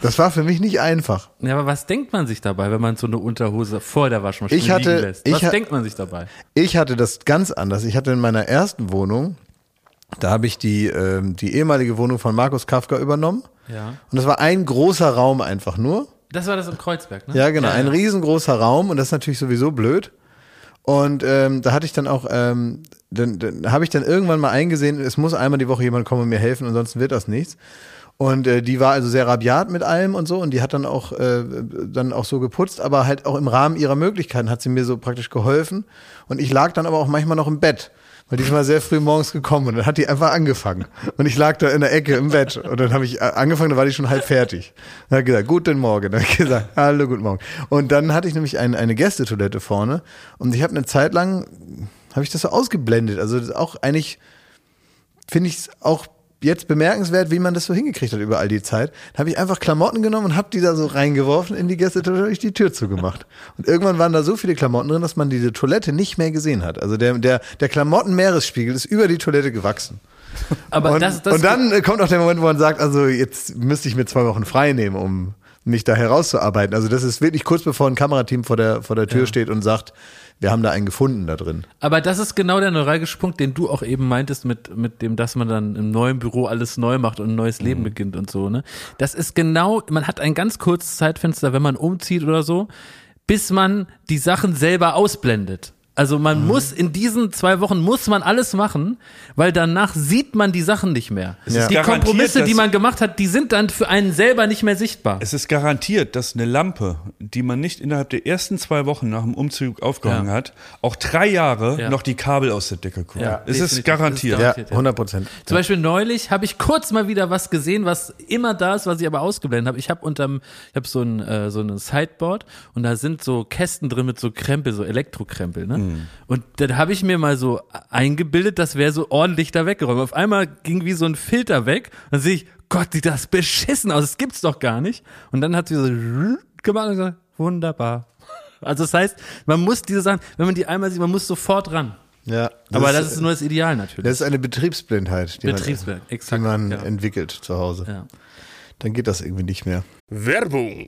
Das war für mich nicht einfach. Ja, aber was denkt man sich dabei, wenn man so eine Unterhose vor der Waschmaschine Ich hatte- liegen lässt? ich Was denkt man sich dabei? Ich hatte das ganz anders. Ich hatte in meiner ersten Wohnung, da habe ich die, ähm, die ehemalige Wohnung von Markus Kafka übernommen. Ja. Und das war ein großer Raum einfach nur. Das war das im Kreuzberg, ne? Ja, genau. ein riesengroßer Raum und das ist natürlich sowieso blöd. Und ähm, da hatte ich dann auch, ähm, dann, dann habe ich dann irgendwann mal eingesehen, es muss einmal die Woche jemand kommen und mir helfen, ansonsten wird das nichts. Und äh, die war also sehr rabiat mit allem und so und die hat dann auch äh, dann auch so geputzt, aber halt auch im Rahmen ihrer Möglichkeiten hat sie mir so praktisch geholfen. Und ich lag dann aber auch manchmal noch im Bett. Weil die ist mal sehr früh morgens gekommen und dann hat die einfach angefangen. Und ich lag da in der Ecke im Bett und dann habe ich äh, angefangen, da war die schon halb fertig. Dann hat gesagt, guten Morgen. Dann hat gesagt, hallo, guten Morgen. Und dann hatte ich nämlich ein, eine Gästetoilette vorne und ich habe eine Zeit lang, habe ich das so ausgeblendet. Also das ist auch eigentlich, finde ich es auch jetzt bemerkenswert, wie man das so hingekriegt hat über all die Zeit. Da habe ich einfach Klamotten genommen und habe die da so reingeworfen in die Gästetoilette, habe ich die Tür zugemacht. Und irgendwann waren da so viele Klamotten drin, dass man diese Toilette nicht mehr gesehen hat. Also der, der, der Klamottenmeeresspiegel ist über die Toilette gewachsen. Aber und, das, das, und dann kommt auch der Moment, wo man sagt, also jetzt müsste ich mir zwei Wochen frei nehmen, um mich da herauszuarbeiten. Also das ist wirklich kurz bevor ein Kamerateam vor der, vor der Tür steht und sagt, wir haben da einen gefunden da drin. aber das ist genau der neuralgische Punkt, den du auch eben meintest mit, mit dem, dass man dann im neuen Büro alles neu macht und ein neues Leben Mhm. beginnt und so, ne? Das ist genau, man hat ein ganz kurzes Zeitfenster, wenn man umzieht oder so, bis man die Sachen selber ausblendet. Also man Mhm. muss in diesen zwei Wochen muss man alles machen, weil danach sieht man die Sachen nicht mehr. ist Die Kompromisse, die man gemacht hat, die sind dann für einen selber nicht mehr sichtbar. Es ist garantiert, dass eine Lampe, die man nicht innerhalb der ersten zwei Wochen nach dem Umzug aufgehangen Ja. hat, auch drei Jahre Ja. noch die Kabel aus der Decke gucken. Ja, es ist garantiert. Es ist Ja, Garantiert, ja. 100 Prozent. Zum Beispiel neulich habe ich kurz mal wieder was gesehen, was immer da ist, was ich aber ausgeblendet habe. Ich habe unterm, ich habe so ein äh, so ein Sideboard und da sind so Kästen drin mit so Krempel, so Elektrokrempel, ne? Und dann habe ich mir mal so eingebildet, das wäre so ordentlich da weggeräumt. Auf einmal ging wie so ein Filter weg und dann sehe ich, Gott, sieht das beschissen aus, das gibt's doch gar nicht. Und dann hat sie so gemacht und gesagt, wunderbar. Also das heißt, man muss diese Sachen, wenn man die einmal sieht, man muss sofort ran. Ja, aber das ist nur das Ideal natürlich. das ist eine Betriebsblindheit, die Betriebsblind, man, exakt, die man ja. entwickelt zu Hause. ja. Dann geht das irgendwie nicht mehr. Werbung.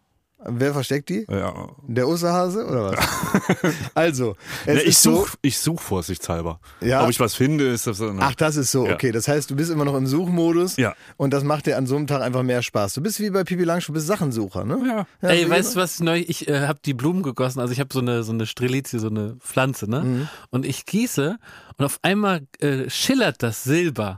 Wer versteckt die? ja. Der Osterhase oder was? also, es Ne, ich so. suche ich such vorsichtshalber. Ja. Ob ich was finde, ist das so. Ach, das ist so, Ja. okay. Das heißt, du bist immer noch im Suchmodus Ja. und das macht dir an so einem Tag einfach mehr Spaß. Du bist wie bei Pipi Langstrumpf, du bist Sachensucher, ne? Ja. Ey, so weißt du was neu? Ich äh, habe die Blumen gegossen. Also ich habe so eine so eine Strelizie, so eine Pflanze, ne? Mhm. Und ich gieße und auf einmal äh, schillert das Silber.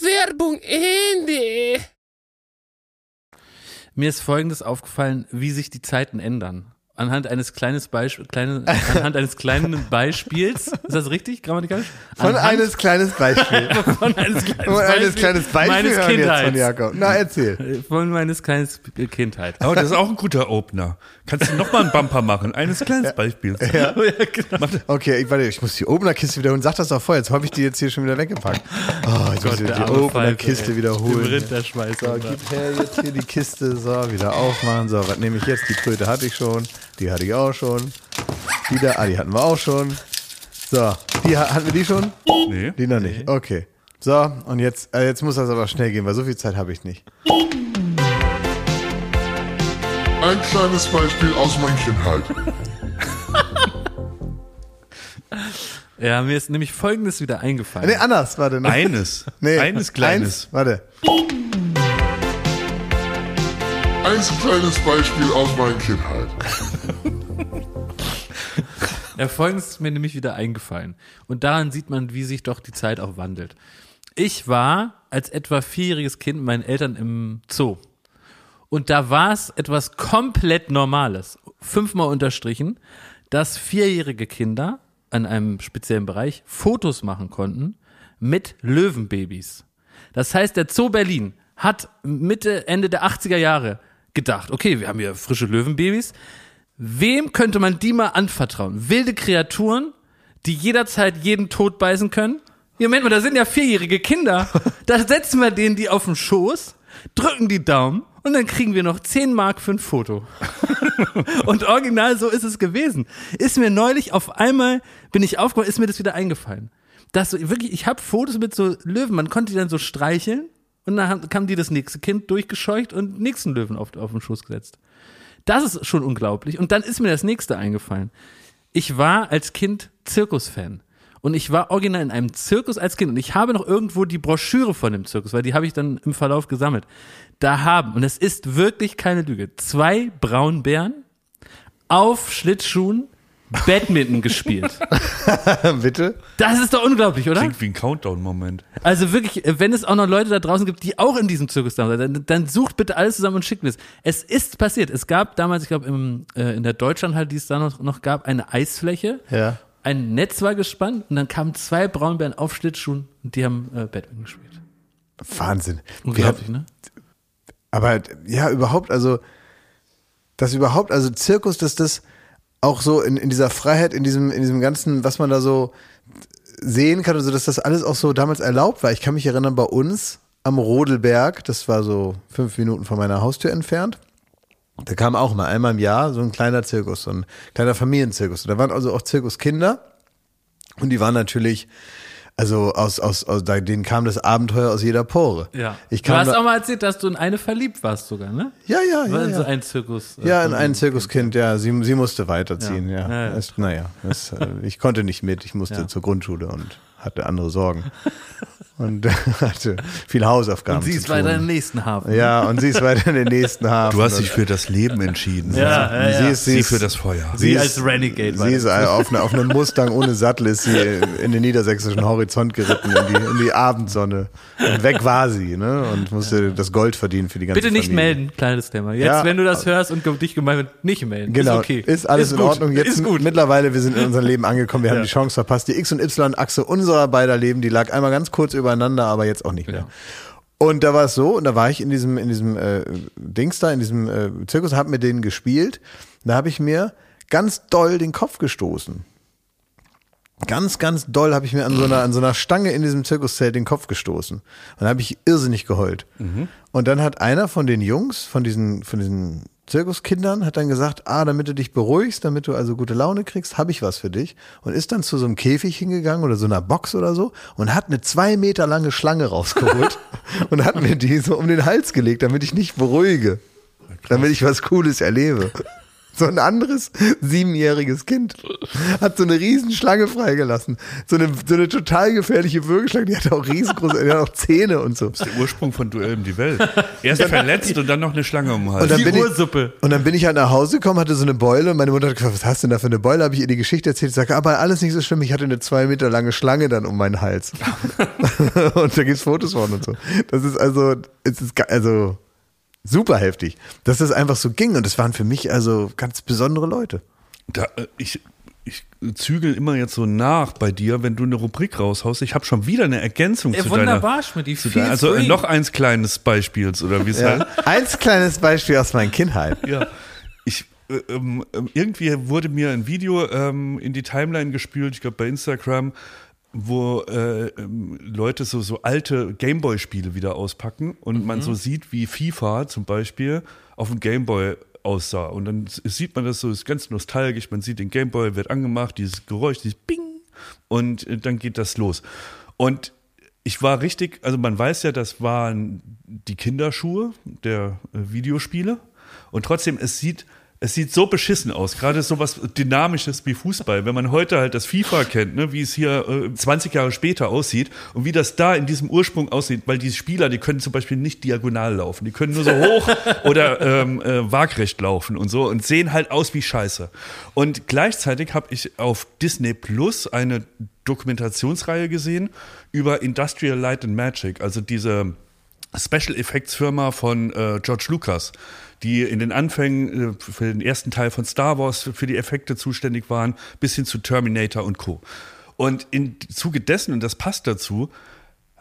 Werbung Ende. Mir ist Folgendes aufgefallen, wie sich die Zeiten ändern. Anhand eines kleines Beisp kleine, anhand eines kleinen Beispiels. Ist das richtig, grammatikalisch? Von Anhand eines kleines Beispiel. von eines kleines Von eines kleines Beispiel meines jetzt von. Jakob. Na, erzähl. Von meines kleines Kindheit. Aber das ist auch ein guter Opener. Kannst du nochmal einen Bumper machen? Eines kleines Beispiel. Ja. genau. Okay, ich, warte, ich muss die Opener-Kiste wiederholen. Sag das doch vorher, jetzt habe ich die jetzt hier schon wieder weggepackt. Oh, ich muss der die arme Opener-Kiste wiederholen. Dem Rinderschweiß. So, gib her jetzt hier die Kiste. So, wieder aufmachen. So, was nehme ich jetzt? Die Tröte hatte ich schon. Die hatte ich auch schon. Wieder, ah, die hatten wir auch schon. So, die ha- hatten wir die schon? Nee. Die noch nicht. Okay. So, und jetzt, äh, jetzt muss das aber schnell gehen, weil so viel Zeit habe ich nicht. Ein kleines Beispiel aus meiner Kindheit. Ja, mir ist nämlich Folgendes wieder eingefallen. Nee, anders, warte. Ne? Eines. Nee, Eines kleines. Eins, warte. Ein kleines Beispiel aus meiner Kindheit. Ja, folgendes ist mir nämlich wieder eingefallen. Und daran sieht man, wie sich doch die Zeit auch wandelt. Ich war als etwa vierjähriges Kind mit meinen Eltern im Zoo. Und da war es etwas komplett Normales, fünfmal unterstrichen, dass vierjährige Kinder an einem speziellen Bereich Fotos machen konnten mit Löwenbabys. Das heißt, der Zoo Berlin hat Mitte, Ende der 80er Jahre gedacht, okay, wir haben hier frische Löwenbabys. Wem könnte man die mal anvertrauen? Wilde Kreaturen, die jederzeit jeden tot beißen können? Ja, Moment mal, da sind ja vierjährige Kinder. Da setzen wir denen die auf den Schoß, drücken die Daumen und dann kriegen wir noch 10 Mark für ein Foto. und original so ist es gewesen. Ist mir neulich auf einmal, bin ich aufgewacht, ist mir das wieder eingefallen. Das so, wirklich, ich habe Fotos mit so Löwen, man konnte die dann so streicheln und dann kam die das nächste Kind durchgescheucht und nächsten Löwen auf, auf den Schoß gesetzt. Das ist schon unglaublich. Und dann ist mir das nächste eingefallen. Ich war als Kind Zirkusfan. Und ich war original in einem Zirkus als Kind. Und ich habe noch irgendwo die Broschüre von dem Zirkus, weil die habe ich dann im Verlauf gesammelt. Da haben, und es ist wirklich keine Lüge, zwei Braunbären auf Schlittschuhen Badminton gespielt. Bitte? Das ist doch unglaublich, oder? Klingt wie ein Countdown-Moment. Also wirklich, wenn es auch noch Leute da draußen gibt, die auch in diesem Zirkus da sind, dann, dann sucht bitte alles zusammen und schickt mir es. Es ist passiert. Es gab damals, ich glaube, äh, in der Deutschlandhalle, die es da noch, noch gab, eine Eisfläche. Ja. Ein Netz war gespannt und dann kamen zwei Braunbären auf Schlittschuhen und die haben äh, Badminton gespielt. Wahnsinn. Unglaublich, ne? Aber ja, überhaupt, also, das überhaupt, also Zirkus, dass das auch so in, in dieser Freiheit, in diesem, in diesem ganzen, was man da so sehen kann, also dass das alles auch so damals erlaubt war. Ich kann mich erinnern, bei uns am Rodelberg, das war so fünf Minuten von meiner Haustür entfernt, da kam auch mal einmal im Jahr so ein kleiner Zirkus, so ein kleiner Familienzirkus. Da waren also auch Zirkuskinder und die waren natürlich Also aus, aus, aus denen kam das Abenteuer aus jeder Pore. Ja. Ich du kam hast da, auch mal erzählt, dass du in eine verliebt warst sogar, ne? ja, ja, ja. in ja. so ein Zirkus. äh, Ja, in ein Zirkuskind, ja. Sie, sie musste weiterziehen, ja. Ja. Ja, ja. Naja, das, äh, ich konnte nicht mit. Ich musste zur Grundschule und hatte andere Sorgen. Und hatte viel Hausaufgaben Und sie ist weiter im nächsten Hafen. Ja, und sie ist weiter in den nächsten Hafen. Du hast dich für das Leben entschieden. Ja, ja, ja. Sie ist, sie Sie ist, für das Feuer. Sie ist- als Renegade. Sie ist auf, eine, auf einem Mustang ohne Sattel ist sie in den niedersächsischen Horizont geritten, in die, in die Abendsonne. Und weg war sie, ne? Und musste das Gold verdienen für die ganze Bitte nicht Familie. melden, kleines Thema. Jetzt, Ja. wenn du das hörst und dich gemeint wird, nicht melden. Genau, Ist okay. ist alles in gut. Ordnung. Jetzt ist gut. mittlerweile, wir sind in unserem Leben angekommen, wir haben die Chance verpasst. Die X- und Y-Achse unserer beider Leben, die lag einmal ganz kurz übereinander, aber jetzt auch nicht mehr. Und da war es so, und da war ich in diesem, in diesem äh, Dings da, in diesem äh, Zirkus, hab mit denen gespielt. Da habe ich mir ganz doll den Kopf gestoßen. Ganz, ganz doll habe ich mir an so, einer, an so einer Stange in diesem Zirkuszelt den Kopf gestoßen. Und da habe ich irrsinnig geheult. Und dann hat einer von den Jungs, von diesen, von diesen Zirkuskindern, hat dann gesagt, ah, damit du dich beruhigst, damit du also gute Laune kriegst, habe ich was für dich. Und ist dann zu so einem Käfig hingegangen oder so einer Box oder so und hat eine zwei Meter lange Schlange rausgeholt und hat mir die so um den Hals gelegt, damit ich nicht beruhige. Damit ich was Cooles erlebe. So ein anderes siebenjähriges Kind hat so eine Riesenschlange freigelassen. So eine, so eine total gefährliche Würgeschlange, die hat auch riesengroße, die hat auch Zähne und so. Das ist der Ursprung von Duell um die Welt. Erst verletzt und dann noch eine Schlange um den Hals. Und dann, Die bin ich, Ursuppe. und dann bin ich halt nach Hause gekommen, hatte so eine Beule und meine Mutter hat gefragt, was hast du denn da für eine Beule? Habe ich ihr die Geschichte erzählt. Ich sage, aber alles nicht so schlimm. Ich hatte eine zwei Meter lange Schlange dann um meinen Hals. und da gibt's Fotos von und so. Das ist also, es ist also super heftig, dass das einfach so ging. Und das waren für mich also ganz besondere Leute. Da, äh, ich, ich zügel immer jetzt so nach bei dir, wenn du eine Rubrik raushaust. Ich habe schon wieder eine Ergänzung Ja, zu wunderbar, deiner. Schmidt, Zu deiner also free. noch eins kleines Beispiels oder wie es Ja. heißt. Eins kleines Beispiel aus meiner Kindheit. Ja. Ich, äh, ähm, ähm, irgendwie wurde mir ein Video ähm, in die Timeline gespült, ich glaube bei Instagram, wo äh, ähm, Leute so, so alte Gameboy-Spiele wieder auspacken und man so sieht, wie FIFA zum Beispiel auf dem Gameboy aussah. Und dann sieht man das so, ist ganz nostalgisch, man sieht den Gameboy, wird angemacht, dieses Geräusch, dieses Bing und äh, dann geht das los. Und ich war richtig, also man weiß ja, das waren die Kinderschuhe der äh, Videospiele und trotzdem, es sieht, es sieht so beschissen aus, gerade so was Dynamisches wie Fußball. Wenn man heute halt das FIFA kennt, ne, wie es hier äh, 20 Jahre später aussieht und wie das da in diesem Ursprung aussieht, weil die Spieler, die können zum Beispiel nicht diagonal laufen, die können nur so hoch oder ähm, äh, waagrecht laufen und so und sehen halt aus wie Scheiße. Und gleichzeitig habe ich auf Disney Plus eine Dokumentationsreihe gesehen über Industrial Light and Magic, also diese Special Effects Firma von äh, George Lucas, die in den Anfängen äh, für den ersten Teil von Star Wars für die Effekte zuständig waren, bis hin zu Terminator und Co. Und im Zuge dessen, und das passt dazu,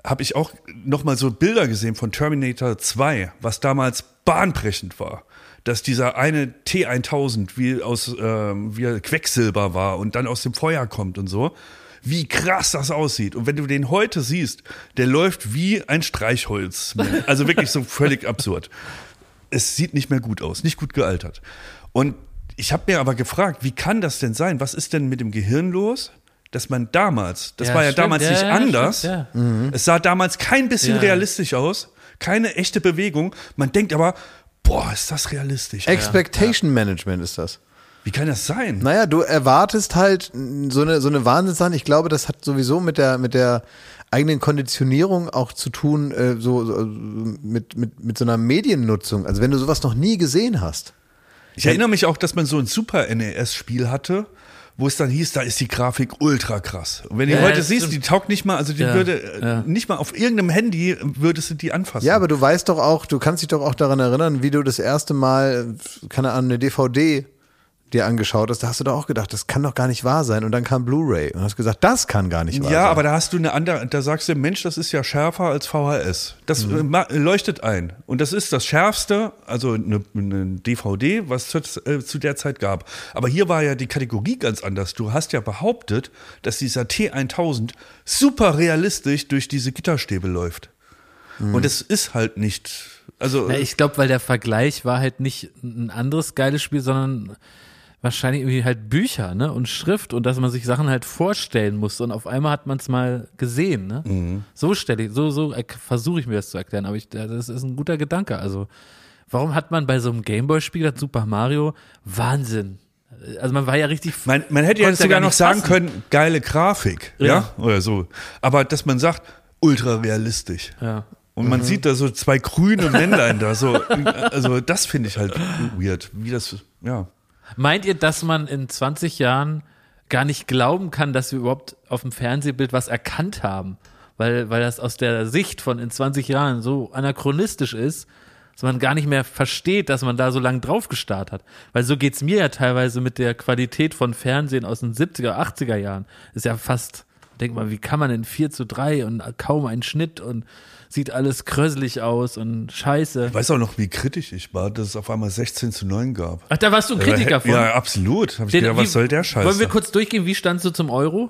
habe ich auch nochmal so Bilder gesehen von Terminator 2, was damals bahnbrechend war. Dass dieser eine T1000 wie aus ähm, wie Quecksilber war und dann aus dem Feuer kommt und so. Wie krass das aussieht. Und wenn du den heute siehst, der läuft wie ein Streichholz. Also wirklich so völlig absurd. Es sieht nicht mehr gut aus, nicht gut gealtert. Und ich habe mir aber gefragt, wie kann das denn sein? Was ist denn mit dem Gehirn los? Dass man damals, das Ja, war ja stimmt. damals Ja, nicht ja, anders, stimmt, es sah damals kein bisschen Ja. realistisch aus, keine echte Bewegung. Man denkt aber, boah, ist das realistisch. Expectation Management ist das. Wie kann das sein? Naja, du erwartest halt so eine, so eine Wahnsinnssache. Ich glaube, das hat sowieso mit der, mit der eigenen Konditionierung auch zu tun, äh, so, so mit, mit, mit so einer Mediennutzung. Also wenn du sowas noch nie gesehen hast. Ich erinnere mich auch, dass man so ein Super NES-Spiel hatte, wo es dann hieß, da ist die Grafik ultra krass. Und wenn du Ja, heute siehst, stimmt. die taugt nicht mal, also die Ja, würde äh, ja. nicht mal auf irgendeinem Handy würdest du die anfassen. Ja, aber du weißt doch auch, du kannst dich doch auch daran erinnern, wie du das erste Mal, äh, keine Ahnung, eine DVD dir angeschaut hast. Da hast du doch auch gedacht, das kann doch gar nicht wahr sein. Und dann kam Blu-ray und hast gesagt, das kann gar nicht wahr Ja, sein. aber da hast du eine andere, da sagst du, Mensch, das ist ja schärfer als VHS. Das Mhm. äh, leuchtet ein. Und das ist das Schärfste, also eine, eine DVD, was zu, äh, zu der Zeit gab. Aber hier war ja die Kategorie ganz anders. Du hast ja behauptet, dass dieser T1000 super realistisch durch diese Gitterstäbe läuft. Mhm. Und es ist halt nicht, also Na, ich glaube, weil der Vergleich war halt nicht ein anderes geiles Spiel, sondern wahrscheinlich irgendwie halt Bücher, ne? Und Schrift und dass man sich Sachen halt vorstellen muss und auf einmal hat man es mal gesehen, ne? Mhm. So stelle ich, so, so versuche ich mir das zu erklären, aber ich, das ist ein guter Gedanke. Also, warum hat man bei so einem Gameboy-Spiel, das Super Mario, Wahnsinn? Also man war ja richtig. Man, man hätte ja ja sogar gar noch nicht sagen fassen. können, geile Grafik, ja. Ja. oder so. Aber dass man sagt, ultra realistisch. ja. Und man sieht da so zwei grüne Männlein da, so, also das finde ich halt weird, wie das, ja. Meint ihr, dass man in 20 Jahren gar nicht glauben kann, dass wir überhaupt auf dem Fernsehbild was erkannt haben? Weil, weil das aus der Sicht von in 20 Jahren so anachronistisch ist, dass man gar nicht mehr versteht, dass man da so lange drauf gestarrt hat. Weil so geht's mir ja teilweise mit der Qualität von Fernsehen aus den 70er, 80er Jahren. Ist ja fast, denk mal, wie kann man in 4 zu 3 und kaum ein Schnitt und sieht alles kröselig aus und scheiße. Ich weiß auch noch, wie kritisch ich war, dass es auf einmal 16 zu 9 gab. Ach, da warst du ein Kritiker von. Ja, absolut. Hab ich Den- gedacht, wie- was soll der Scheiß? Wollen wir kurz durchgehen, wie standst du zum Euro?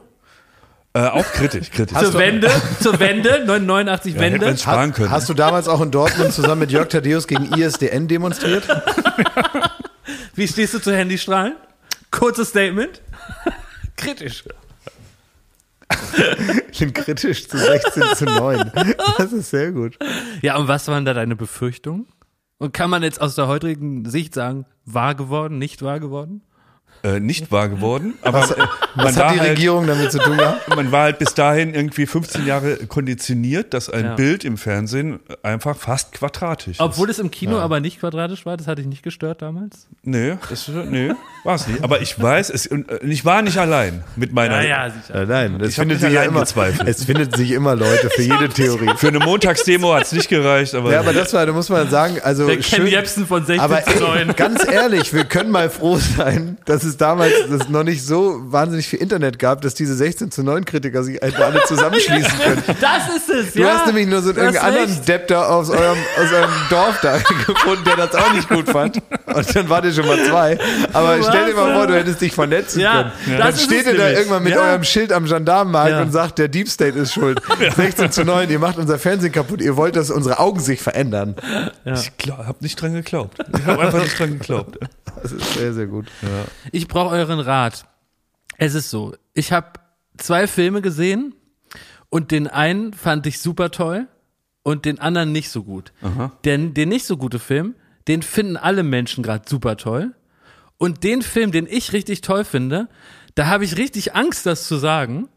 Äh, auch kritisch, kritisch. zur Wende, zur Wende, 89 ja, Wende. sparen können. Hast du damals auch in Dortmund zusammen mit Jörg Thaddeus gegen ISDN demonstriert? Wie stehst du zu Handystrahlen? Kurzes Statement. Kritisch. Bin kritisch zu 16 zu 9. Das ist sehr gut. Ja, und was waren da deine Befürchtungen? Und kann man jetzt aus der heutigen Sicht sagen, wahr geworden, nicht wahr geworden? Äh, nicht wahr geworden, aber äh, man, Was hat die halt, Regierung damit zu tun gehabt? man war halt bis dahin irgendwie 15 Jahre konditioniert, dass ein Ja. Bild im Fernsehen einfach fast quadratisch ist. Obwohl es im Kino aber nicht quadratisch war, das hatte ich nicht gestört damals. Nee, das, nee, war es nicht. Aber ich weiß, es, und, äh, ich war nicht allein mit meiner. sicher. Äh, Nein, es Ich findet, sich ja immer, gezweifelt. es findet sich immer Leute für jede Theorie. Für eine Montagsdemo hat es nicht gereicht, aber, Ja, aber das war, da muss man sagen, also Der Ken schön, Jebsen von 16 aber zu 9. ganz ehrlich, wir können mal froh sein, dass es damals dass es noch nicht so wahnsinnig viel Internet gab, dass diese 16 zu 9 Kritiker sich einfach alle zusammenschließen können. Das ist es, Du ja. hast nämlich nur so einen Du irgendeinen anderen. Depp da aus eurem, aus eurem Dorf da gefunden, der das auch nicht gut fand. Und dann wart ihr schon mal zwei. Aber Du stell dir mal vor, ja. du hättest dich vernetzen Ja, können. das Dann steht ihr da nämlich. irgendwann mit Ja. eurem Schild am Gendarmenmarkt Ja. und sagt, der Deep State ist schuld. 16 zu 9, ihr macht unser Fernsehen kaputt, ihr wollt, dass unsere Augen sich verändern. ich habe nicht dran geglaubt. Ich habe einfach nicht dran geglaubt. Das ist sehr, sehr gut. Ich brauche euren Rat. Es ist so, ich habe zwei Filme gesehen und den einen fand ich super toll und den anderen nicht so gut. Denn den nicht so gute Film, den finden alle Menschen gerade super toll. Und den Film, den ich richtig toll finde, da habe ich richtig Angst, das zu sagen,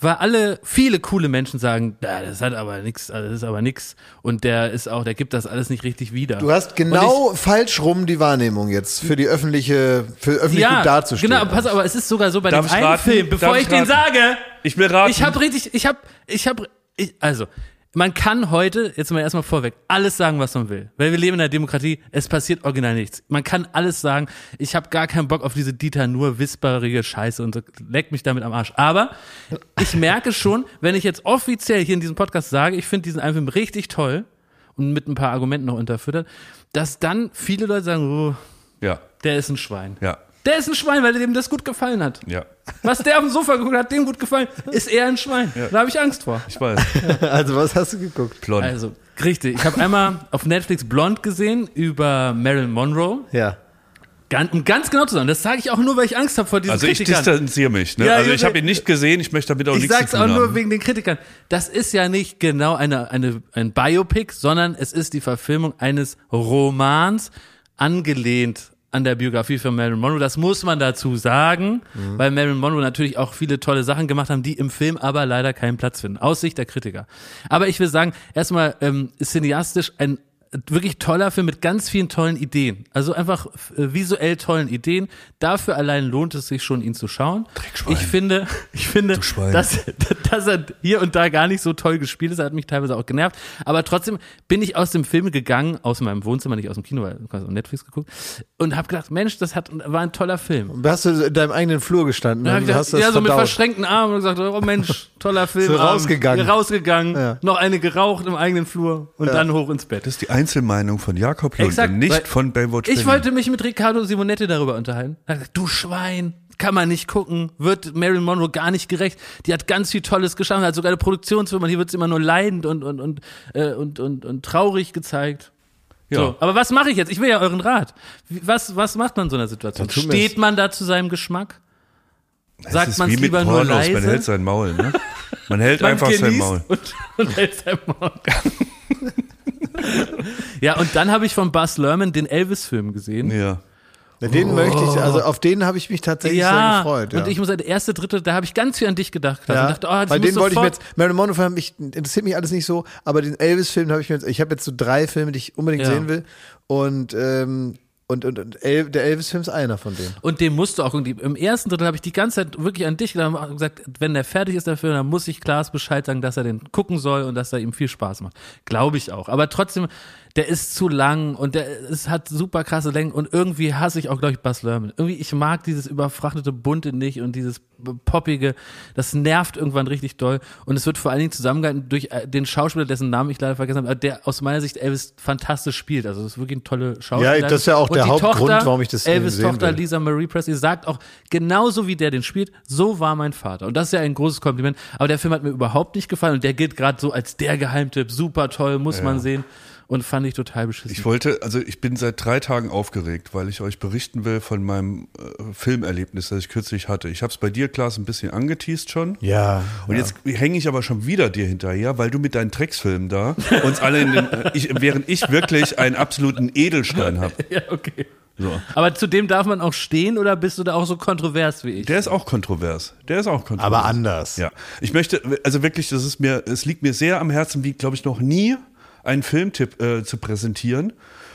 weil alle, viele coole Menschen sagen, "Ja, das hat aber nix, also das ist aber nix. Und der ist auch, der gibt das alles nicht richtig wieder. Du hast genau falsch rum die Wahrnehmung jetzt für die öffentliche, für öffentlich gut dazustehen. Genau, pass auf, aber es ist sogar so bei Darf dem ich einen raten? Film, bevor Darf ich ich den sage. Ich will raten. Ich habe richtig, ich habe, ich habe, ich, also, man kann heute, jetzt mal erstmal vorweg, alles sagen, was man will. Weil wir leben in einer Demokratie, es passiert original nichts. Man kann alles sagen. Ich habe gar keinen Bock auf diese Dieter nur wisperige Scheiße und so, leck mich damit am Arsch. Aber ich merke schon, wenn ich jetzt offiziell hier in diesem Podcast sage, ich finde diesen einen Film richtig toll und mit ein paar Argumenten noch unterfüttert, dass dann viele Leute sagen, oh, Ja, der ist ein Schwein. ja, Der ist ein Schwein, weil dem das gut gefallen hat. ja. Was der auf dem Sofa geguckt hat, dem gut gefallen, ist eher ein Schwein. Da habe ich Angst vor. Ich weiß. Also was hast du geguckt? Blond. Also, richtig. Ich habe einmal auf Netflix Blond gesehen über Marilyn Monroe. Ja. Ganz, um ganz genau zu sagen, das sage ich auch nur, weil ich Angst habe vor diesen also ich Kritikern. distanziere mich. Ne? Ja, also ja, ich habe ihn nicht gesehen, ich möchte damit auch Ich nichts zu tun auch nur haben. wegen den Kritikern. Das ist ja nicht genau eine, eine, ein Biopic, sondern es ist die Verfilmung eines Romans, angelehnt an der Biografie von Marilyn Monroe. Das muss man dazu sagen, weil Marilyn Monroe natürlich auch viele tolle Sachen gemacht haben, die im Film aber leider keinen Platz finden, aus Sicht der Kritiker. Aber ich will sagen, erstmal ähm, cineastisch ein wirklich toller Film mit ganz vielen tollen Ideen. Also einfach äh, visuell tollen Ideen. Dafür allein lohnt es sich schon, ihn zu schauen. Ich finde, ich finde, dass, dass er hier und da gar nicht so toll gespielt ist. Er hat mich teilweise auch genervt. Aber trotzdem bin ich aus dem Film gegangen, aus meinem Wohnzimmer, nicht aus dem Kino, weil du hast auf Netflix geguckt, und habe gedacht, Mensch, das hat, war ein toller Film. Hast du in deinem eigenen Flur gestanden hast gedacht, das ja, so mit verdaut? verschränkten Armen und gesagt, oh Mensch, toller Film. So rausgegangen. Rausgegangen, Ja. noch eine geraucht im eigenen Flur und dann hoch ins Bett. Das ist die Einzelmeinung von Jakob Lund Exakt, und nicht von Baywatch Ich Berlin. wollte mich mit Riccardo Simonetti darüber unterhalten. Er hat gesagt, du Schwein, kann man nicht gucken, wird Marilyn Monroe gar nicht gerecht. Die hat ganz viel Tolles geschaffen, hat sogar eine Produktionsfirma, hier wird sie immer nur leidend und, und, und, äh, und, und, und traurig gezeigt. Ja. So, aber was mache ich jetzt? Ich will ja euren Rat. Was, was macht man in so einer Situation? Steht man da zu seinem Geschmack? Das Sagt man es mit lieber nur Pornos, leise? Man hält sein Maul, ne? Man hält Man einfach sein Maul. Und, und hält sein Maul. ja, und dann habe ich von Buzz Lerman den Elvis-Film gesehen. Ja. Den möchte ich, also auf den habe ich mich tatsächlich sehr gefreut. Ja. und ich muss sagen, der erste, dritte, da habe ich ganz viel an dich gedacht. ja, und dachte, oh, das weil den wollte ich mir jetzt, Marilyn Monroe mich, interessiert mich alles nicht so, aber den Elvis-Film habe ich mir jetzt, ich habe jetzt so drei Filme, die ich unbedingt Ja. sehen will und, ähm, und, und, und El, der Elvis-Film ist einer von denen. Und den musst du auch irgendwie. Im ersten Drittel habe ich die ganze Zeit wirklich an dich gedacht und gesagt, wenn der fertig ist, der Film, dann muss ich Klaas Bescheid sagen, dass er den gucken soll und dass er ihm viel Spaß macht. Glaube ich auch. Aber trotzdem, der ist zu lang und der es hat super krasse Längen und irgendwie hasse ich auch, glaube ich, Buzz Lerman. Irgendwie, ich mag dieses überfrachtete Bunte nicht und dieses poppige, das nervt irgendwann richtig doll und es wird vor allen Dingen zusammengehalten durch äh, den Schauspieler, dessen Namen ich leider vergessen habe, der aus meiner Sicht Elvis fantastisch spielt. Also das ist wirklich eine tolle Schauspieler. Ja, das ist ja auch Und der Hauptgrund, Tochter, warum ich das Elvis sehen Tochter will. Lisa Marie Presley sagt auch, genauso wie der den spielt, so war mein Vater. Und das ist ja ein großes Kompliment. Aber der Film hat mir überhaupt nicht gefallen und der gilt gerade so als der Geheimtipp. Super toll, muss man sehen. Und fand ich total beschissen. Ich wollte, also ich bin seit drei Tagen aufgeregt, weil ich euch berichten will von meinem äh, Filmerlebnis, das ich kürzlich hatte. Ich habe es bei dir, Klaas, ein bisschen angeteased schon. Ja. Und jetzt hänge ich aber schon wieder dir hinterher, weil du mit deinen Drecksfilmen da uns alle in den, äh, ich, während ich wirklich einen absoluten Edelstein habe. ja, okay. So. Aber zu dem darf man auch stehen oder bist du da auch so kontrovers wie ich? Der ist auch kontrovers. Der ist auch kontrovers. Aber anders. Ja. Ich möchte, also wirklich, das ist mir, es liegt mir sehr am Herzen, wie, glaube ich, noch nie einen Filmtipp äh, zu präsentieren.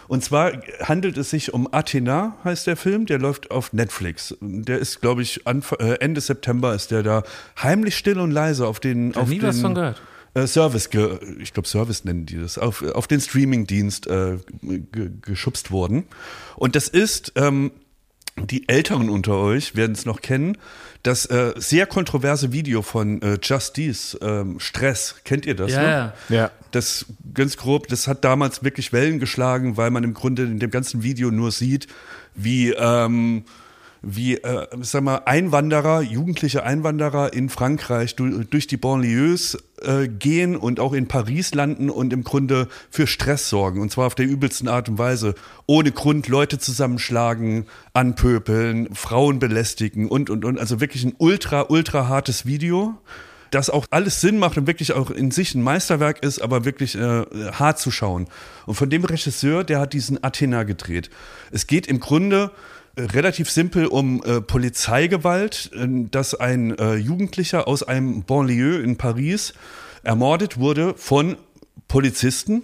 Und zwar handelt es sich um Athena, heißt der Film, der läuft auf Netflix. Der ist, glaube ich, Anf äh, Ende September ist der da heimlich still und leise auf den, auf nie den was von gehört. Äh, Service, ge, ich glaube Service nennen die das, auf, auf den Streamingdienst äh, ge, geschubst worden. Und das ist, ähm, die Älteren unter euch werden es noch kennen, das äh, sehr kontroverse Video von äh, Justice, ähm, Stress, kennt ihr das? Ja, ne? ja. Das ganz grob, das hat damals wirklich Wellen geschlagen, weil man im Grunde in dem ganzen Video nur sieht, wie ähm, wie äh, sag mal Einwanderer, jugendliche Einwanderer in Frankreich du, durch die Banlieues äh, gehen und auch in Paris landen und im Grunde für Stress sorgen. Und zwar auf der übelsten Art und Weise, ohne Grund Leute zusammenschlagen, anpöpeln, Frauen belästigen und und und. Also wirklich ein ultra ultra hartes Video das auch alles Sinn macht und wirklich auch in sich ein Meisterwerk ist, aber wirklich äh, hart zu schauen. Und von dem Regisseur, der hat diesen Athena gedreht. Es geht im Grunde äh, relativ simpel um äh, Polizeigewalt, äh, dass ein äh, Jugendlicher aus einem Banlieue in Paris ermordet wurde von Polizisten.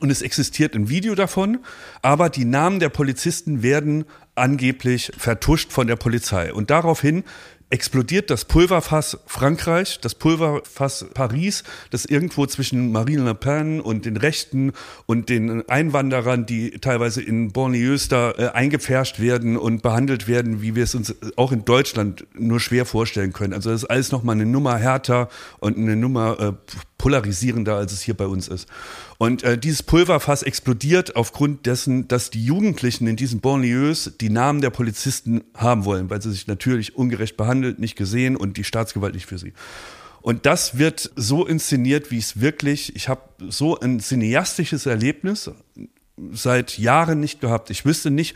Und es existiert ein Video davon, aber die Namen der Polizisten werden angeblich vertuscht von der Polizei. Und daraufhin explodiert das Pulverfass Frankreich, das Pulverfass Paris, das irgendwo zwischen Marine Le Pen und den Rechten und den Einwanderern, die teilweise in Banlieues da äh, eingepfercht werden und behandelt werden, wie wir es uns auch in Deutschland nur schwer vorstellen können. Also das ist alles nochmal eine Nummer härter und eine Nummer äh, polarisierender, als es hier bei uns ist. Und äh, dieses Pulverfass explodiert aufgrund dessen, dass die Jugendlichen in diesen Banlieues die Namen der Polizisten haben wollen, weil sie sich natürlich ungerecht behandelt, nicht gesehen und die Staatsgewalt nicht für sie. Und das wird so inszeniert, wie es wirklich, ich habe so ein cineastisches Erlebnis seit Jahren nicht gehabt. Ich wüsste nicht,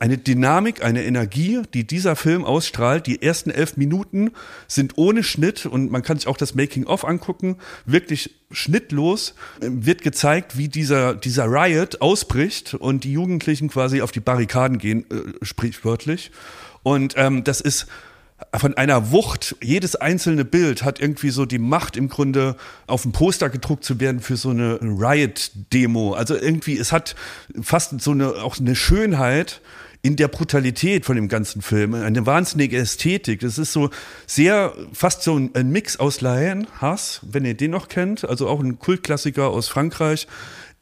eine Dynamik, eine Energie, die dieser Film ausstrahlt. Die ersten elf Minuten sind ohne Schnitt und man kann sich auch das Making-of angucken, wirklich schnittlos wird gezeigt, wie dieser, dieser Riot ausbricht und die Jugendlichen quasi auf die Barrikaden gehen, äh, sprichwörtlich. Und ähm, das ist von einer Wucht. Jedes einzelne Bild hat irgendwie so die Macht im Grunde auf dem Poster gedruckt zu werden für so eine Riot-Demo. Also irgendwie, es hat fast so eine, auch eine Schönheit in der Brutalität von dem ganzen Film, eine wahnsinnige Ästhetik. Das ist so sehr, fast so ein, ein Mix aus Lahain, Hass, wenn ihr den noch kennt, also auch ein Kultklassiker aus Frankreich,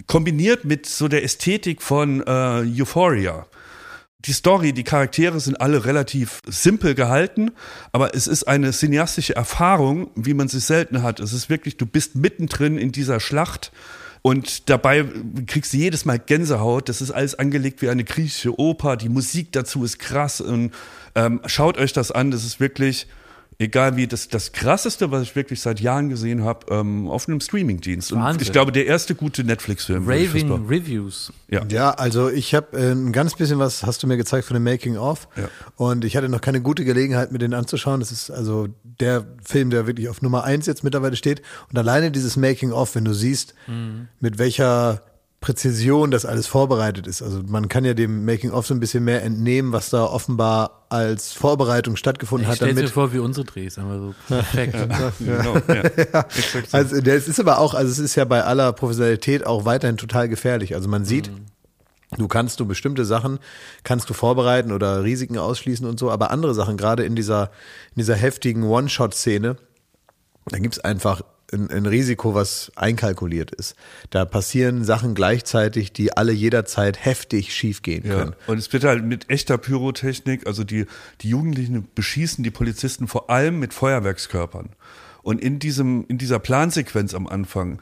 kombiniert mit so der Ästhetik von äh, Euphoria die Story, die Charaktere sind alle relativ simpel gehalten, aber es ist eine cineastische Erfahrung, wie man sie selten hat. Es ist wirklich, du bist mittendrin in dieser Schlacht und dabei kriegst du jedes Mal Gänsehaut. Das ist alles angelegt wie eine griechische Oper. Die Musik dazu ist krass und ähm, schaut euch das an. Das ist wirklich egal wie, das, das krasseste, was ich wirklich seit Jahren gesehen habe, ähm, auf einem Streamingdienst. Und Wahnsinn. ich glaube, der erste gute Netflix-Film. Raving. Reviews. Ja. Ja, also ich habe äh, ein ganz bisschen was, hast du mir gezeigt von dem Making of. Ja. Und ich hatte noch keine gute Gelegenheit, mir den anzuschauen. Das ist also der Film, der wirklich auf Nummer eins jetzt mittlerweile steht. Und alleine dieses Making of, wenn du siehst, mit welcher Präzision das alles vorbereitet ist. Also man kann ja dem Making of so ein bisschen mehr entnehmen, was da offenbar als Vorbereitung stattgefunden Ich hat. stelle mir damit vor, wie unsere Drehs, aber so perfekt. Genau, ja. Also das ist aber auch, also es ist ja bei aller Professionalität auch weiterhin total gefährlich. Also man sieht, du kannst du bestimmte Sachen, kannst du vorbereiten oder Risiken ausschließen und so, aber andere Sachen, gerade in dieser, in dieser heftigen One-Shot-Szene, da gibt's einfach ein, ein Risiko, was einkalkuliert ist. Da passieren Sachen gleichzeitig, die alle jederzeit heftig schiefgehen Ja. können. Und es wird halt mit echter Pyrotechnik, also die, die Jugendlichen beschießen die Polizisten vor allem mit Feuerwerkskörpern. Und in diesem, in dieser Plansequenz am Anfang,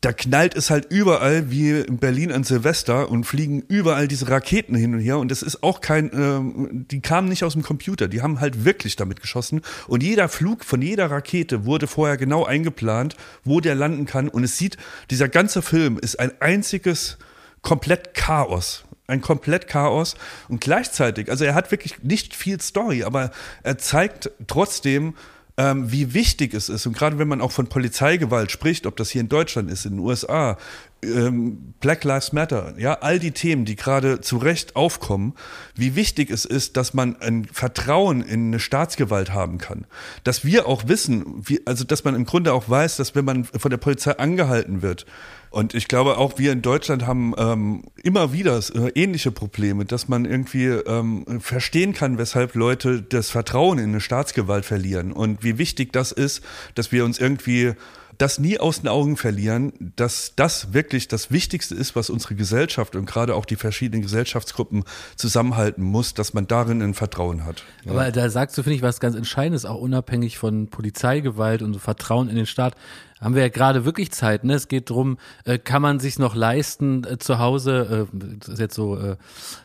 da knallt es halt überall wie in Berlin an Silvester und fliegen überall diese Raketen hin und her. Und das ist auch kein, ähm, die kamen nicht aus dem Computer, die haben halt wirklich damit geschossen. Und jeder Flug von jeder Rakete wurde vorher genau eingeplant, wo der landen kann. Und es sieht, dieser ganze Film ist ein einziges komplett Chaos. Ein komplett Chaos. Und gleichzeitig, also er hat wirklich nicht viel Story, aber er zeigt trotzdem, ähm, wie wichtig es ist. Und gerade wenn man auch von Polizeigewalt spricht, ob das hier in Deutschland ist, in den USA, ähm, Black Lives Matter, ja, all die Themen, die gerade zu Recht aufkommen, wie wichtig es ist, dass man ein Vertrauen in eine Staatsgewalt haben kann. Dass wir auch wissen, wie, also dass man im Grunde auch weiß, dass wenn man von der Polizei angehalten wird, und ich glaube auch wir in Deutschland haben ähm, immer wieder äh, ähnliche Probleme, dass man irgendwie ähm, verstehen kann, weshalb Leute das Vertrauen in eine Staatsgewalt verlieren und wie wichtig das ist, dass wir uns irgendwie das nie aus den Augen verlieren, dass das wirklich das Wichtigste ist, was unsere Gesellschaft und gerade auch die verschiedenen Gesellschaftsgruppen zusammenhalten muss, dass man darin ein Vertrauen hat. Aber da sagst du, finde ich, was ganz Entscheidendes, auch unabhängig von Polizeigewalt und Vertrauen in den Staat. Haben wir ja gerade wirklich Zeit, ne? Es geht drum, äh, kann man sich noch leisten, äh, zu Hause, äh, das ist jetzt so äh,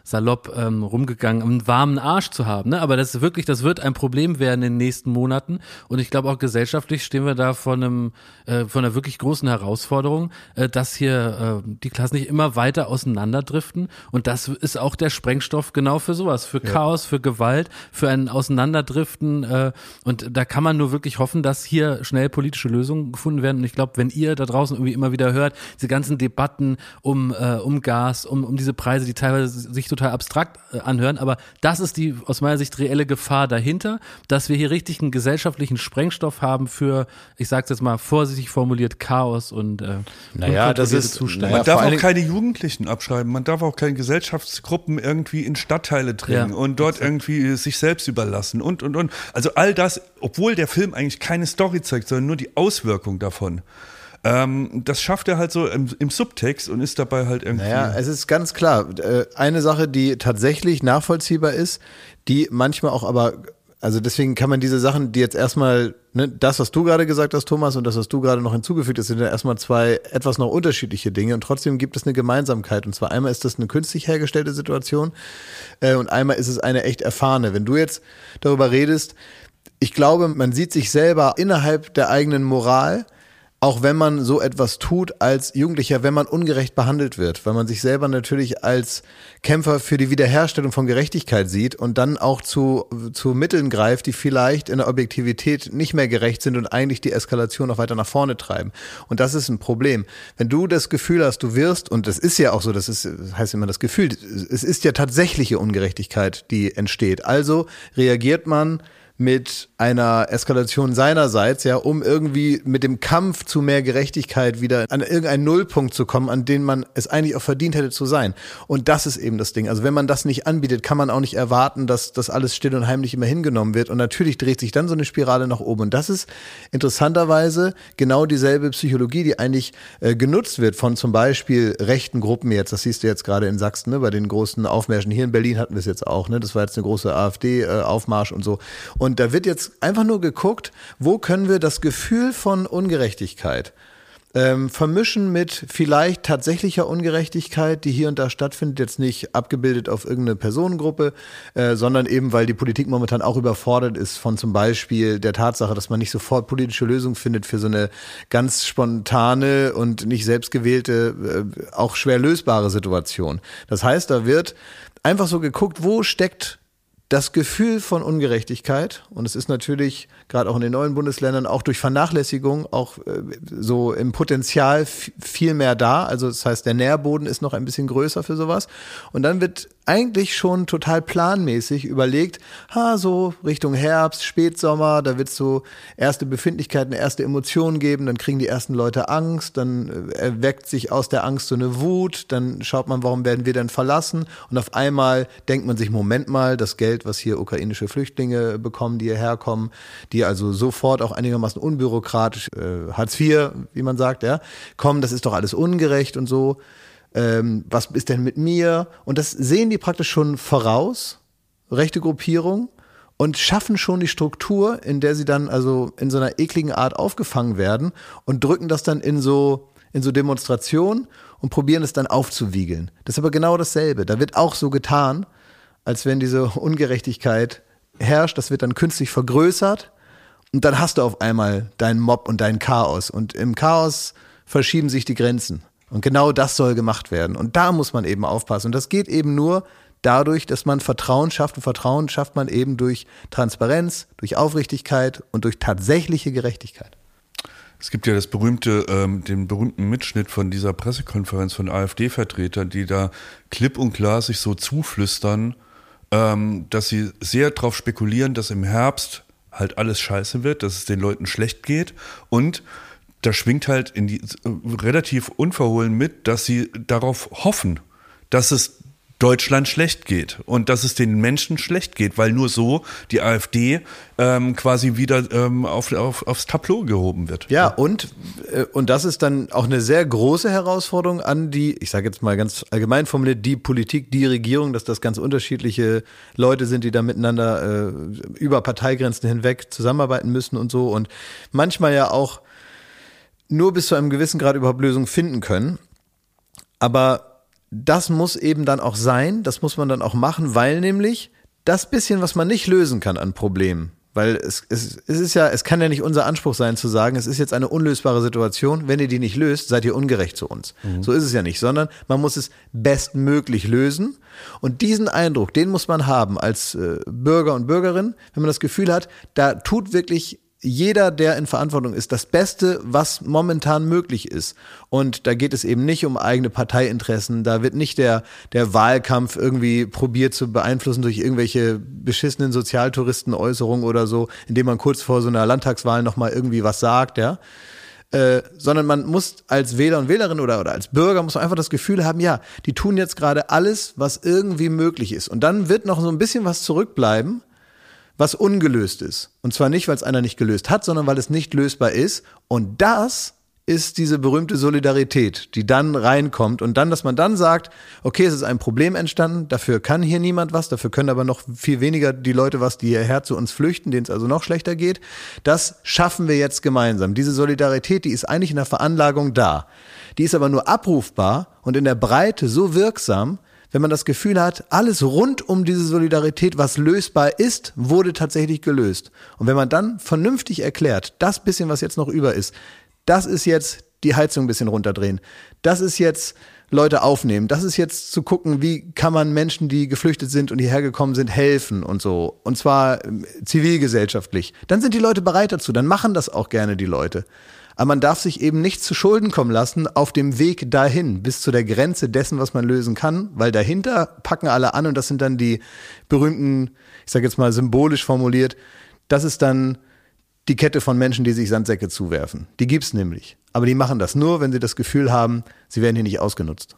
salopp ähm, rumgegangen, einen warmen Arsch zu haben, ne? Aber das ist wirklich, das wird ein Problem werden in den nächsten Monaten. Und ich glaube auch gesellschaftlich stehen wir da vor einem, äh, vor einer wirklich großen Herausforderung, äh, dass hier äh, die Klassen nicht immer weiter auseinanderdriften. Und das ist auch der Sprengstoff genau für sowas, für Chaos, für Gewalt, für ein Auseinanderdriften. Äh, und da kann man nur wirklich hoffen, dass hier schnell politische Lösungen gefunden werden. Und ich glaube, wenn ihr da draußen irgendwie immer wieder hört, diese ganzen Debatten um, äh, um Gas, um, um diese Preise, die teilweise sich total abstrakt äh, anhören, aber das ist die aus meiner Sicht reelle Gefahr dahinter, dass wir hier richtig einen gesellschaftlichen Sprengstoff haben für, ich sag's jetzt mal vorsichtig formuliert, Chaos und äh, Naja, das ist- Zustände. naja, Man darf auch keine Jugendlichen abschreiben, man darf auch keine Gesellschaftsgruppen irgendwie in Stadtteile drängen Ja, und dort irgendwie sich selbst überlassen und, und, und. Also all das, obwohl der Film eigentlich keine Story zeigt, sondern nur die Auswirkung davon. Ähm, das schafft er halt so im, im Subtext und ist dabei halt irgendwie. Naja, es ist ganz klar. äh, Eine Sache, die tatsächlich nachvollziehbar ist, die manchmal auch aber, also deswegen kann man diese Sachen, die jetzt erstmal, ne, das, was du gerade gesagt hast, Thomas, und das, was du gerade noch hinzugefügt hast, sind ja erstmal zwei etwas noch unterschiedliche Dinge und trotzdem gibt es eine Gemeinsamkeit. Und zwar einmal ist das eine künstlich hergestellte Situation äh, und einmal ist es eine echt erfahrene. Wenn du jetzt darüber redest, ich glaube, man sieht sich selber innerhalb der eigenen Moral, auch wenn man so etwas tut als Jugendlicher, wenn man ungerecht behandelt wird, weil man sich selber natürlich als Kämpfer für die Wiederherstellung von Gerechtigkeit sieht und dann auch zu, zu Mitteln greift, die vielleicht in der Objektivität nicht mehr gerecht sind und eigentlich die Eskalation noch weiter nach vorne treiben. Und das ist ein Problem. Wenn du das Gefühl hast, du wirst, und das ist ja auch so, das ist, das heißt immer das Gefühl, es ist ja tatsächliche Ungerechtigkeit, die entsteht. Also reagiert man mit einer Eskalation seinerseits, ja, um irgendwie mit dem Kampf zu mehr Gerechtigkeit wieder an irgendeinen Nullpunkt zu kommen, an den man es eigentlich auch verdient hätte zu sein. Und das ist eben das Ding. Also wenn man das nicht anbietet, kann man auch nicht erwarten, dass das alles still und heimlich immer hingenommen wird. Und natürlich dreht sich dann so eine Spirale nach oben. Und das ist interessanterweise genau dieselbe Psychologie, die eigentlich äh, genutzt wird von zum Beispiel rechten Gruppen jetzt. Das siehst du jetzt gerade in Sachsen, ne, bei den großen Aufmärschen. Hier in Berlin hatten wir es jetzt auch, ne? Das war jetzt eine große AfD-Aufmarsch und so. Und da wird jetzt einfach nur geguckt, wo können wir das Gefühl von Ungerechtigkeit ähm, vermischen mit vielleicht tatsächlicher Ungerechtigkeit, die hier und da stattfindet, jetzt nicht abgebildet auf irgendeine Personengruppe, äh, sondern eben, weil die Politik momentan auch überfordert ist von zum Beispiel der Tatsache, dass man nicht sofort politische Lösungen findet für so eine ganz spontane und nicht selbstgewählte, äh, auch schwer lösbare Situation. Das heißt, da wird einfach so geguckt, wo steckt das Gefühl von Ungerechtigkeit, und es ist natürlich gerade auch in den neuen Bundesländern auch durch Vernachlässigung auch äh, so im Potenzial viel mehr da. Also das heißt, der Nährboden ist noch ein bisschen größer für sowas. Und dann wird eigentlich schon total planmäßig überlegt, ha, so Richtung Herbst, Spätsommer, da wird es so erste Befindlichkeiten, erste Emotionen geben, dann kriegen die ersten Leute Angst, dann äh, erweckt sich aus der Angst so eine Wut, dann schaut man, warum werden wir denn verlassen? Und auf einmal denkt man sich, Moment mal, das Geld, was hier ukrainische Flüchtlinge bekommen, die hierher kommen, die also sofort auch einigermaßen unbürokratisch, äh, Hartz IV, wie man sagt, ja, kommen, das ist doch alles ungerecht und so. Ähm, was ist denn mit mir? Und das sehen die praktisch schon voraus, rechte Gruppierung, und schaffen schon die Struktur, in der sie dann also in so einer ekligen Art aufgefangen werden und drücken das dann in so in so Demonstrationen und probieren es dann aufzuwiegeln. Das ist aber genau dasselbe. Da wird auch so getan, als wenn diese Ungerechtigkeit herrscht. Das wird dann künstlich vergrößert und dann hast du auf einmal deinen Mob und dein Chaos. Und im Chaos verschieben sich die Grenzen. Und genau das soll gemacht werden. Und da muss man eben aufpassen. Und das geht eben nur dadurch, dass man Vertrauen schafft. Und Vertrauen schafft man eben durch Transparenz, durch Aufrichtigkeit und durch tatsächliche Gerechtigkeit. Es gibt ja das berühmte, ähm, den berühmten Mitschnitt von dieser Pressekonferenz von AfD-Vertretern, die da klipp und klar sich so zuflüstern, ähm, dass sie sehr darauf spekulieren, dass im Herbst halt alles scheiße wird, dass es den Leuten schlecht geht und da schwingt halt die, relativ unverhohlen mit, dass sie darauf hoffen, dass es Deutschland schlecht geht und dass es den Menschen schlecht geht, weil nur so die AfD ähm, quasi wieder ähm, auf, auf, aufs Tableau gehoben wird. Ja, und, äh, und das ist dann auch eine sehr große Herausforderung an die, ich sage jetzt mal ganz allgemein formuliert, die Politik, die Regierung, dass das ganz unterschiedliche Leute sind, die da miteinander äh, über Parteigrenzen hinweg zusammenarbeiten müssen und so und manchmal ja auch nur bis zu einem gewissen Grad überhaupt Lösungen finden können. Aber das muss eben dann auch sein, das muss man dann auch machen, weil nämlich das bisschen, was man nicht lösen kann an Problemen, weil es, es, es ist ja, es kann ja nicht unser Anspruch sein zu sagen, es ist jetzt eine unlösbare Situation, wenn ihr die nicht löst, seid ihr ungerecht zu uns. Mhm. So ist es ja nicht, sondern man muss es bestmöglich lösen. Und diesen Eindruck, den muss man haben als äh, Bürger und Bürgerin, wenn man das Gefühl hat, da tut wirklich jeder, der in Verantwortung ist, das Beste, was momentan möglich ist. Und da geht es eben nicht um eigene Parteiinteressen. Da wird nicht der, der Wahlkampf irgendwie probiert zu beeinflussen durch irgendwelche beschissenen Sozialtouristenäußerungen oder so, indem man kurz vor so einer Landtagswahl nochmal irgendwie was sagt, ja. Äh, sondern man muss als Wähler und Wählerin oder, oder als Bürger muss man einfach das Gefühl haben, ja, die tun jetzt gerade alles, was irgendwie möglich ist. Und dann wird noch so ein bisschen was zurückbleiben, was ungelöst ist. Und zwar nicht, weil es einer nicht gelöst hat, sondern weil es nicht lösbar ist. Und das ist diese berühmte Solidarität, die dann reinkommt und dann, dass man dann sagt, okay, es ist ein Problem entstanden, dafür kann hier niemand was, dafür können aber noch viel weniger die Leute was, die hierher zu uns flüchten, denen es also noch schlechter geht. Das schaffen wir jetzt gemeinsam. Diese Solidarität, die ist eigentlich in der Veranlagung da. Die ist aber nur abrufbar und in der Breite so wirksam, wenn man das Gefühl hat, alles rund um diese Solidarität, was lösbar ist, wurde tatsächlich gelöst. Und wenn man dann vernünftig erklärt, das bisschen, was jetzt noch über ist, das ist jetzt die Heizung ein bisschen runterdrehen, das ist jetzt Leute aufnehmen, das ist jetzt zu gucken, wie kann man Menschen, die geflüchtet sind und hierher gekommen sind, helfen und so. Und zwar ähm, zivilgesellschaftlich. Dann sind die Leute bereit dazu, dann machen das auch gerne die Leute. Aber man darf sich eben nicht zu Schulden kommen lassen auf dem Weg dahin, bis zu der Grenze dessen, was man lösen kann, weil dahinter packen alle an und das sind dann die berühmten, ich sage jetzt mal symbolisch formuliert, das ist dann die Kette von Menschen, die sich Sandsäcke zuwerfen. Die gibt's nämlich. Aber die machen das nur, wenn sie das Gefühl haben, sie werden hier nicht ausgenutzt.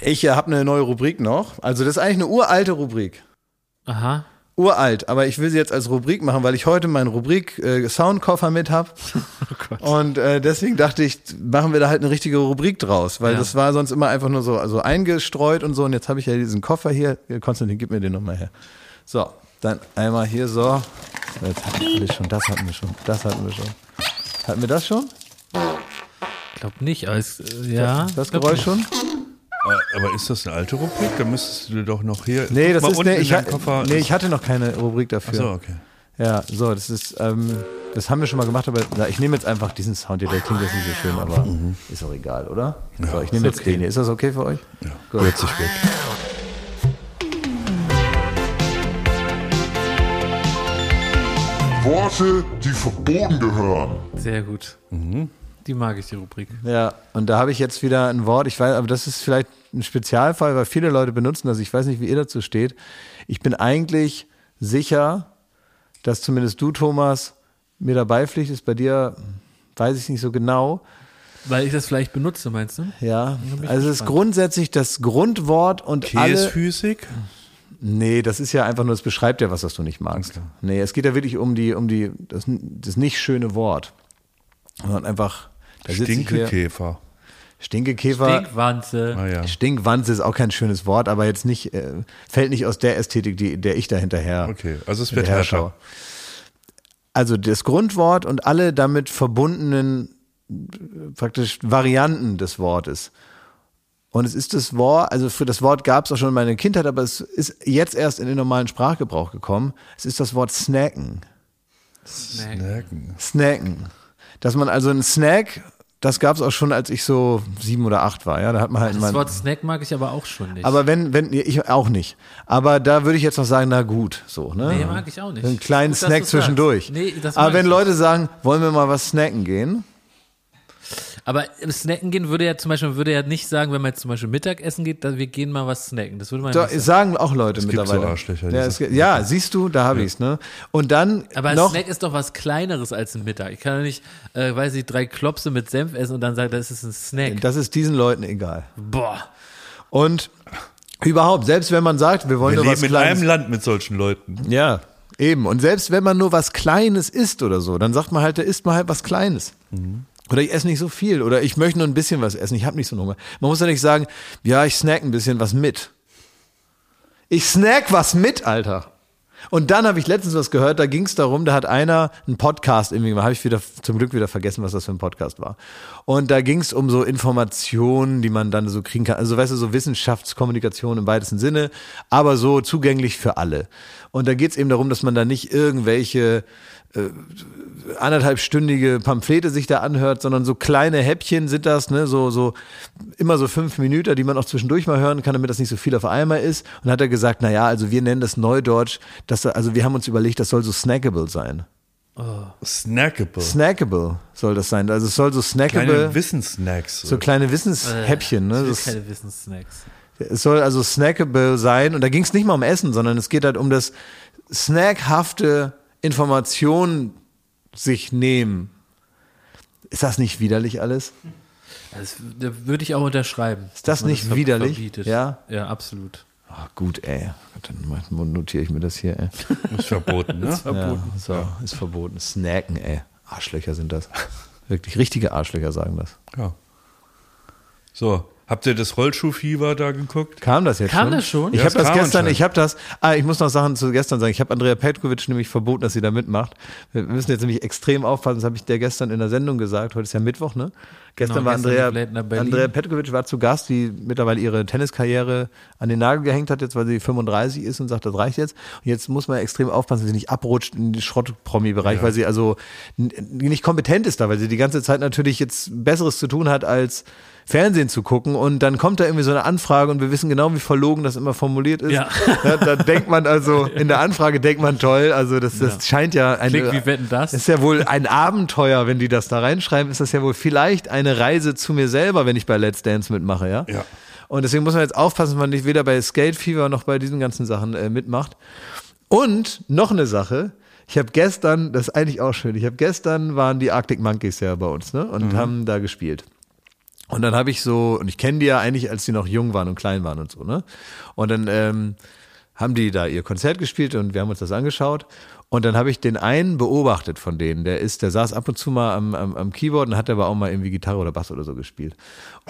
Ich äh, habe eine neue Rubrik noch. Also das ist eigentlich eine uralte Rubrik. Aha uralt, aber ich will sie jetzt als Rubrik machen, weil ich heute meinen Rubrik äh, Soundkoffer mit habe. Oh und äh, deswegen dachte ich, machen wir da halt eine richtige Rubrik draus, weil ja. das war sonst immer einfach nur so also eingestreut und so. Und jetzt habe ich ja diesen Koffer hier. Konstantin, gib mir den nochmal her. So, dann einmal hier so. Jetzt hatten wir schon, das hatten wir schon, das hatten wir schon. Hatten wir das schon? Ich glaube nicht, aber es, äh, ja. Das glaub Geräusch schon? Aber ist das eine alte Rubrik? Da müsstest du doch noch hier. Nee, das ist, nee, ich, ha- Koffer. nee, ich hatte noch keine Rubrik dafür. Achso, okay. Ja, so, das ist, ähm, das haben wir schon mal gemacht, aber na, ich nehme jetzt einfach diesen Sound hier, der klingt jetzt nicht so schön, aber ist auch egal, oder? so, ich nehme jetzt den hier. Ist das okay für euch? Ja, Gut. hört sich weg. Worte, die verboten gehören. Sehr gut. Die mag ich, die Rubrik. Ja, und da habe ich jetzt wieder ein Wort, ich weiß, aber das ist vielleicht ein Spezialfall, weil viele Leute benutzen das. Ich weiß nicht, wie ihr dazu steht. Ich bin eigentlich sicher, dass zumindest du, Thomas, mir dabei pflichtest. Bei dir weiß ich nicht so genau. Weil ich das vielleicht benutze, meinst du? Ja, also es ist grundsätzlich das Grundwort und alle. Käsphysik? Nee, das ist ja einfach nur, es beschreibt ja was, was du nicht magst. Nee, es geht ja wirklich um die, um die, das, das nicht schöne Wort. Sondern einfach, da. Stinkekäfer. Stinkekäfer. Stinkwanze. Ah ja. Stinkwanze ist auch kein schönes Wort, aber jetzt nicht, äh, fällt nicht aus der Ästhetik, die, der ich da hinterher. Okay, also es wird härter. Also das Grundwort und alle damit verbundenen praktisch Varianten des Wortes. Und es ist das Wort, also für das Wort gab es auch schon in meiner Kindheit, aber es ist jetzt erst in den normalen Sprachgebrauch gekommen. Es ist das Wort snacken. Snacken. Snacken. Dass man also einen Snack, das gab es auch schon, als ich so sieben oder acht war. Ja, da hat man halt Das mal- Wort Snack mag ich aber auch schon nicht. Aber wenn, wenn, ich auch nicht. Aber da würde ich jetzt noch sagen, na gut, so, ne? Nee, mag ich auch nicht. Einen kleinen Gut, Snack zwischendurch. Nee, das Aber wenn Leute sagen, wollen wir mal was snacken gehen? Aber im Snacken gehen würde ja zum Beispiel, würde ja nicht sagen, wenn man jetzt zum Beispiel Mittagessen geht, dass wir gehen mal was snacken. Das würde man Da, ja nicht sagen. sagen auch Leute gibt so mittlerweile. Arschlöcher, ja, es, gibt- ja, siehst du, da habe ich's, ne? Und dann Aber ein noch, Snack ist doch was Kleineres als ein Mittag. Ich kann ja nicht, äh, weiß ich, drei Klopse mit Senf essen und dann sagen, das ist ein Snack. das ist diesen Leuten egal. Boah. Und überhaupt, selbst wenn man sagt, wir wollen Wir nur was leben in Kleines. einem Land mit solchen Leuten. Ja, eben. Und selbst wenn man nur was Kleines isst oder so, dann sagt man halt, da isst man halt was Kleines. Oder ich esse nicht so viel. Oder ich möchte nur ein bisschen was essen. Ich habe nicht so einen Hunger. Man muss ja nicht sagen, ja, ich snack ein bisschen was mit. Ich snack was mit, Alter. Und dann habe ich letztens was gehört, da ging es darum, da hat einer einen Podcast irgendwie gemacht, habe ich wieder zum Glück wieder vergessen, was das für ein Podcast war. Und da ging es um so Informationen, die man dann so kriegen kann. Also weißt du, so Wissenschaftskommunikation im weitesten Sinne, aber so zugänglich für alle. Und da geht es eben darum, dass man da nicht irgendwelche anderthalbstündige Pamphlete sich da anhört, sondern so kleine Häppchen sind das, ne, so, so, immer so fünf Minuten, die man auch zwischendurch mal hören kann, damit das nicht so viel auf einmal ist. Und hat er gesagt, na ja, also wir nennen das Neudeutsch, dass, also wir haben uns überlegt, das soll so snackable sein. Snackable. Snackable soll das sein. Also es soll so snackable, Kleine Wissenssnacks. so kleine Wissenshäppchen, ne. Das, keine Wissenssnacks. es soll also snackable sein. Und da ging es nicht mal um Essen, sondern es geht halt um das snackhafte Informationen sich nehmen. Ist das nicht widerlich alles? Das da würde ich auch unterschreiben. Ist das nicht ver- widerlich? verbietet. Ja? Ja, absolut. Ah, gut, ey. Dann notiere ich mir das hier, ey. ist verboten, ne? Ja, so, ist verboten. Snacken, ey. Arschlöcher sind das. Wirklich richtige Arschlöcher sagen das. Ja. So, habt ihr das Rollschuhfieber da geguckt? Kam das jetzt Kam schon? das schon? Ich Ja, habe das das kam gestern, ich habe das, ah, ich muss noch Sachen zu gestern sagen. Ich habe Andrea Petkovic nämlich verboten, dass sie da mitmacht. Wir müssen jetzt nämlich extrem aufpassen, das habe ich der gestern in der Sendung gesagt. Heute ist ja Mittwoch, ne? Gestern Genau, war gestern Andrea. Andrea Petkovic war zu Gast, die mittlerweile ihre Tenniskarriere an den Nagel gehängt hat, jetzt weil sie 35 ist und sagt, das reicht jetzt. Und jetzt muss man extrem aufpassen, dass sie nicht abrutscht in den Schrott-Promi-Bereich, weil sie also nicht kompetent ist da, weil sie die ganze Zeit natürlich jetzt Besseres zu tun hat, als Fernsehen zu gucken und dann kommt da irgendwie so eine Anfrage und wir wissen genau, wie verlogen das immer formuliert ist. Ja. Da, da denkt man also, in der Anfrage denkt man toll, also das, das scheint ja eine, Klingt wie Wetten, das. ist ja wohl ein Abenteuer, wenn die das da reinschreiben, ist das ja wohl vielleicht eine Reise zu mir selber, wenn ich bei Let's Dance mitmache, ja? Ja. Und deswegen muss man jetzt aufpassen, dass man nicht weder bei Skate Fever noch bei diesen ganzen Sachen äh, mitmacht. Und noch eine Sache, ich habe gestern, das ist eigentlich auch schön, ich habe gestern waren die Arctic Monkeys ja bei uns, ne? Und haben da gespielt. Und dann habe ich so, und ich kenne die ja eigentlich, als die noch jung waren und klein waren und so, ne? Und dann ähm, haben die da ihr Konzert gespielt und wir haben uns das angeschaut. Und dann habe ich den einen beobachtet von denen. Der ist, der saß ab und zu mal am, am, am Keyboard und hat aber auch mal irgendwie Gitarre oder Bass oder so gespielt.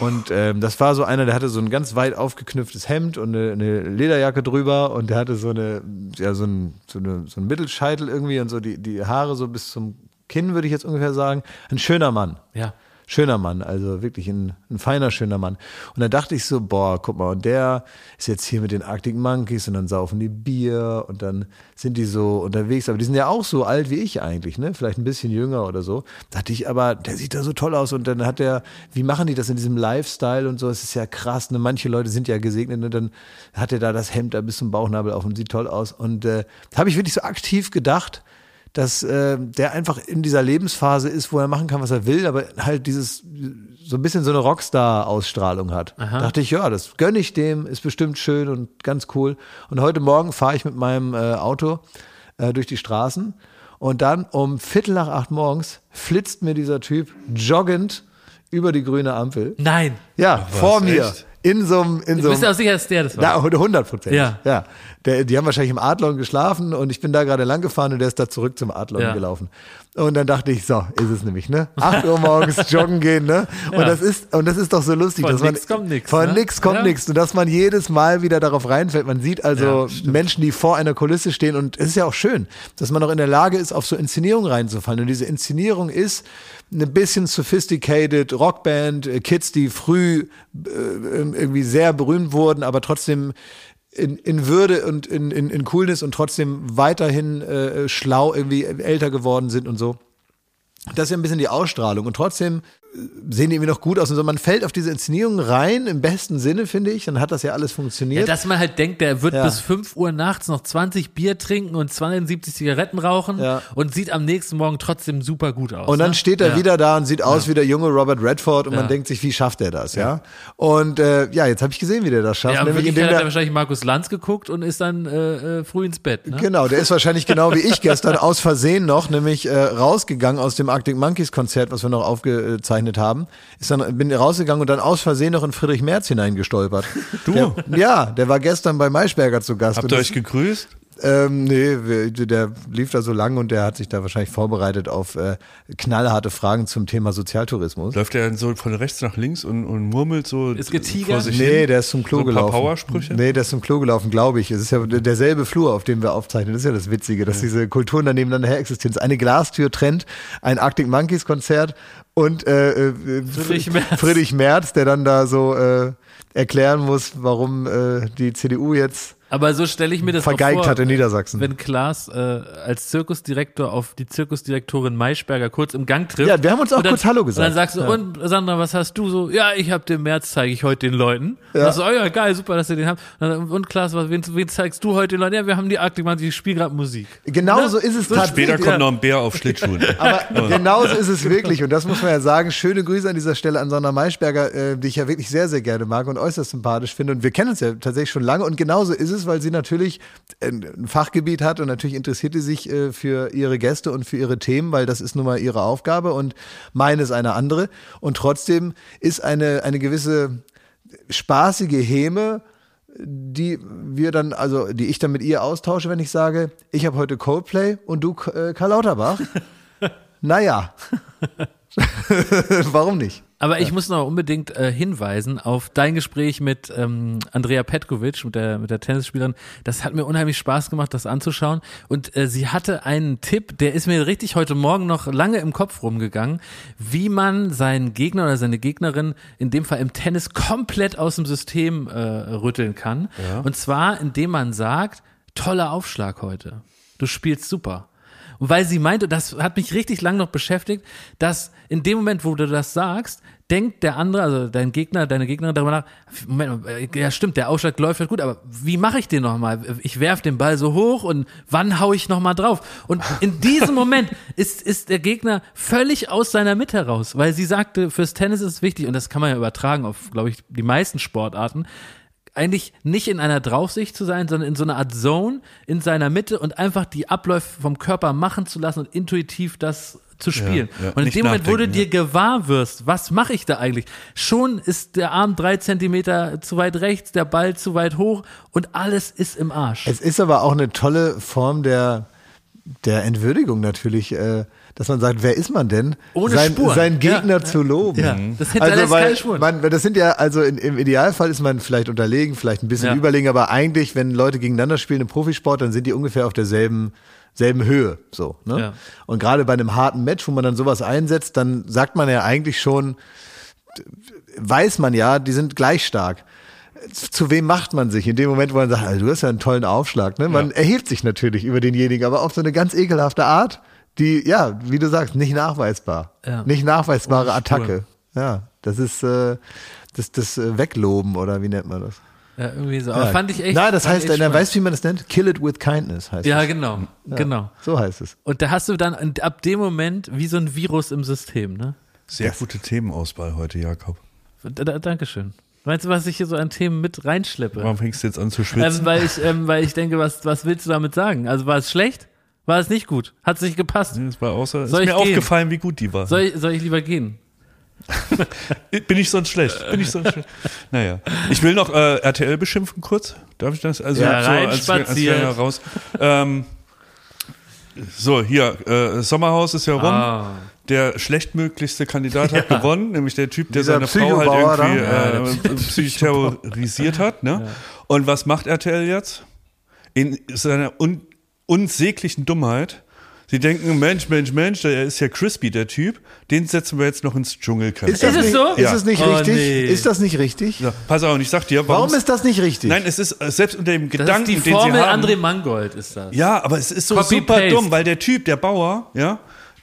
Und ähm, das war so einer, der hatte so ein ganz weit aufgeknüpftes Hemd und eine, eine Lederjacke drüber und der hatte so eine, ja, so ein, so eine, so ein Mittelscheitel irgendwie und so die, die Haare so bis zum Kinn, würde ich jetzt ungefähr sagen. Ein schöner Mann. Ja. Schöner Mann, also wirklich ein, ein feiner, schöner Mann. Und dann dachte ich so, boah, guck mal, und der ist jetzt hier mit den Arctic Monkeys und dann saufen die Bier und dann sind die so unterwegs, aber die sind ja auch so alt wie ich eigentlich, ne? Vielleicht ein bisschen jünger oder so. Da dachte ich, aber der sieht da so toll aus und dann hat der, wie machen die das in diesem Lifestyle und so? Es ist ja krass, ne? Manche Leute sind ja gesegnet und dann hat er da das Hemd da bis zum Bauchnabel auf und sieht toll aus. Und äh, da habe ich wirklich so aktiv gedacht, dass äh, der einfach in dieser Lebensphase ist, wo er machen kann, was er will, aber halt dieses so ein bisschen so eine Rockstar-Ausstrahlung hat. Aha. Dachte ich, ja, das gönne ich dem, ist bestimmt schön und ganz cool. Und heute Morgen fahre ich mit meinem äh, Auto äh, durch die Straßen und dann um Viertel nach acht morgens flitzt mir dieser Typ joggend über die grüne Ampel. Nein. Ja, vor mir. echt? In so einem, in Du bist ja auch sicher, dass der das war. ja, 100 Prozent. Ja. ja. Der, die haben wahrscheinlich im Adlon geschlafen und ich bin da gerade lang gefahren und der ist da zurück zum Adlon Ja. gelaufen. Und dann dachte ich, so, ist es nämlich, ne? 8 Uhr morgens joggen gehen, ne? Und Ja. das ist, und das ist doch so lustig, Von dass man, nix kommt nix, Von ne? nix kommt Ja. nix. Und dass man jedes Mal wieder darauf reinfällt. Man sieht also Ja. Menschen, die vor einer Kulisse stehen und es ist ja auch schön, dass man auch in der Lage ist, auf so Inszenierungen reinzufallen. Und diese Inszenierung ist eine bisschen sophisticated Rockband, äh, Kids, die früh äh, irgendwie sehr berühmt wurden, aber trotzdem in, in Würde und in, in, in Coolness und trotzdem weiterhin äh, schlau irgendwie älter geworden sind und so. Das ist ja ein bisschen die Ausstrahlung. Und trotzdem äh, sehen die irgendwie noch gut aus. Und so, man fällt auf diese Inszenierung rein, im besten Sinne, finde ich. Dann hat das ja alles Ja, funktioniert. dass man halt denkt, der wird Ja. bis 5 Uhr nachts noch 20 Bier trinken und 72 Zigaretten rauchen Ja. und sieht am nächsten Morgen trotzdem super gut aus. und dann ne? steht er ja. wieder da und sieht aus wie der junge Robert Redford und Ja. man denkt sich, wie schafft er das, ja? Und äh, ja, jetzt habe ich gesehen, wie der das schafft. Ja, nämlich indem hat er er, wahrscheinlich Markus Lanz geguckt und ist dann äh, äh, früh ins Bett. Ne? Genau, der ist wahrscheinlich genau wie ich gestern aus Versehen noch, nämlich äh, rausgegangen aus dem Arctic Monkeys Konzert, was wir noch aufgezeichnet haben. Ist dann bin rausgegangen und dann aus Versehen noch in Friedrich Merz hineingestolpert. Du? Der, ja, der war gestern bei Maischberger zu Gast. Habt ihr euch gegrüßt? Ähm, nee, der lief da so lang und der hat sich da wahrscheinlich vorbereitet auf äh, knallharte Fragen zum Thema Sozialtourismus. Läuft er dann so von rechts nach links und, und murmelt so Ist getigert? vor sich Nee, hin? der ist zum Klo so ein gelaufen. paar Powersprüche? Nee, der ist zum Klo gelaufen, glaube ich. Es ist ja derselbe Flur, auf dem wir aufzeichnen. Das ist ja das Witzige, dass diese Kulturen da nebeneinander her existieren. Eine Glastür trennt ein Arctic Monkeys Konzert und äh, äh, Friedrich Merz. Friedrich Merz, der dann da so äh, erklären muss, warum äh, die CDU jetzt Aber so stelle ich mir das vergeigt auch vor, hat in Niedersachsen. wenn Klaas äh, als Zirkusdirektor auf die Zirkusdirektorin Maischberger kurz im Gang trifft. Ja, wir haben uns auch dann, kurz Hallo gesagt. Und dann sagst du, Ja. und Sandra, was hast du so? Ja, ich habe den März, zeige ich heute den Leuten. Ja. Und dann so, oh ja, geil, super, dass ihr den habt. Und, dann, und Klaas, was, wen, wen zeigst du heute den Leuten? Ja, wir haben die Arktik, man, die spielen gerade Musik. Genau Ne? so ist es So tatsächlich. Später kommt noch ein Bär auf Schlittschuhen. Aber genauso ist es wirklich. Und das muss man ja sagen. Schöne Grüße an dieser Stelle an Sandra Maischberger, äh, die ich ja wirklich sehr, sehr gerne mag und äußerst sympathisch finde. Und wir kennen uns ja tatsächlich schon lange. Und genauso ist es, weil sie natürlich ein ein Fachgebiet hat und natürlich interessiert sie sich äh, für ihre Gäste und für ihre Themen, weil das ist nun mal ihre Aufgabe und meine ist eine andere. Und trotzdem ist eine, eine gewisse spaßige Häme, die wir dann, also die ich dann mit ihr austausche, wenn ich sage, ich habe heute Coldplay und du äh, Karl Lauterbach. naja. Warum nicht? Aber ich muss noch unbedingt äh, hinweisen auf dein Gespräch mit ähm, Andrea Petkovic, mit der, mit der Tennisspielerin. Das hat mir unheimlich Spaß gemacht, das anzuschauen. Und äh, sie hatte einen Tipp, der ist mir richtig heute Morgen noch lange im Kopf rumgegangen, wie man seinen Gegner oder seine Gegnerin, in dem Fall im Tennis, komplett aus dem System äh, rütteln kann. Und zwar, indem man sagt, toller Aufschlag heute. Du spielst super. Und weil sie meinte, das hat mich richtig lang noch beschäftigt, dass in dem Moment, wo du das sagst, denkt der andere, also dein Gegner, deine Gegnerin darüber nach, Moment, äh, ja stimmt, der Aufschlag läuft halt gut, aber wie mache ich den nochmal? Ich werf den Ball so hoch und wann hau ich nochmal drauf? Und in diesem Moment ist, ist der Gegner völlig aus seiner Mitte heraus, weil sie sagte, fürs Tennis ist es wichtig, und das kann man ja übertragen auf, glaube ich, die meisten Sportarten, eigentlich nicht in einer Draufsicht zu sein, sondern in so einer Art Zone in seiner Mitte und einfach die Abläufe vom Körper machen zu lassen und intuitiv das zu spielen. ja. Und in Nicht dem Moment, wo du dir gewahr wirst, was mache ich da eigentlich? Schon ist der Arm drei Zentimeter zu weit rechts, der Ball zu weit hoch und alles ist im Arsch. Es ist aber auch eine tolle Form der, der Entwürdigung natürlich, äh, dass man sagt, wer ist man denn? Ohne sein, Spuren. Seinen Gegner Ja, zu loben. ja. Das hinterlässt also, weil keine Spuren. Man, das sind ja, also in, im Idealfall ist man vielleicht unterlegen, vielleicht ein bisschen Ja. überlegen, aber eigentlich, wenn Leute gegeneinander spielen im Profisport, dann sind die ungefähr auf derselben selben Höhe, so. Ne? Ja. Und gerade bei einem harten Match, wo man dann sowas einsetzt, dann sagt man ja eigentlich schon, weiß man ja, die sind gleich stark. Zu wem macht man sich in dem Moment, wo man sagt, also du hast ja einen tollen Aufschlag. Ne? Man erhebt sich natürlich über denjenigen, aber auf so eine ganz ekelhafte Art, die, ja, wie du sagst, nicht nachweisbar. Ja. Nicht nachweisbare. Attacke. Ja, das ist äh, das, das äh, Wegloben oder wie nennt man das? Ja, irgendwie so. Aber ja. fand ich echt. Nein, das heißt, er spannend. weißt du, wie man das nennt? Kill it with kindness heißt Ja, es. genau. Genau. So heißt es. Und da hast du dann ab dem Moment wie so ein Virus im System, ne? Sehr gute Themenauswahl heute, Jakob. Da, da, Dankeschön. Meinst du, was ich hier so an Themen mit reinschleppe? Warum fängst du jetzt an zu schwitzen? Ähm, weil, ich, ähm, weil ich denke, was, was willst du damit sagen? Also war es schlecht? War es nicht gut? Hat es nicht gepasst? das war außer, ist Soll mir ich gehen? aufgefallen, wie gut die war. Soll ich, soll ich lieber gehen? Bin ich sonst schlecht? Bin ich sonst schlecht? Naja. Ich will noch äh, RTL beschimpfen kurz. Darf ich das? Also Ja, so als, als kleiner raus. Ähm, so, hier, äh, Sommerhaus ist ja rum. Ah. Der schlechtmöglichste Kandidat hat gewonnen, nämlich der Typ, der Dieser seine Frau halt irgendwie äh, psychisch terrorisiert hat. Ne? Und was macht RTL jetzt? In seiner un unsäglichen Dummheit. Sie denken, Mensch, Mensch, Mensch, der ist ja crispy, der Typ. Den setzen wir jetzt noch ins Dschungelcamp. Ist das es nicht, so? Ist Ja. es nicht Oh, richtig? nee. Ist das nicht richtig? Ja, pass auf, und ich sag dir, Warum ist das nicht richtig? Nein, es ist äh, selbst unter dem Das Gedanken, ist die den Formel sie haben. André Mangold, ist das. ja, aber es ist so Copy, super paste. dumm, weil der Typ, der Bauer, ja,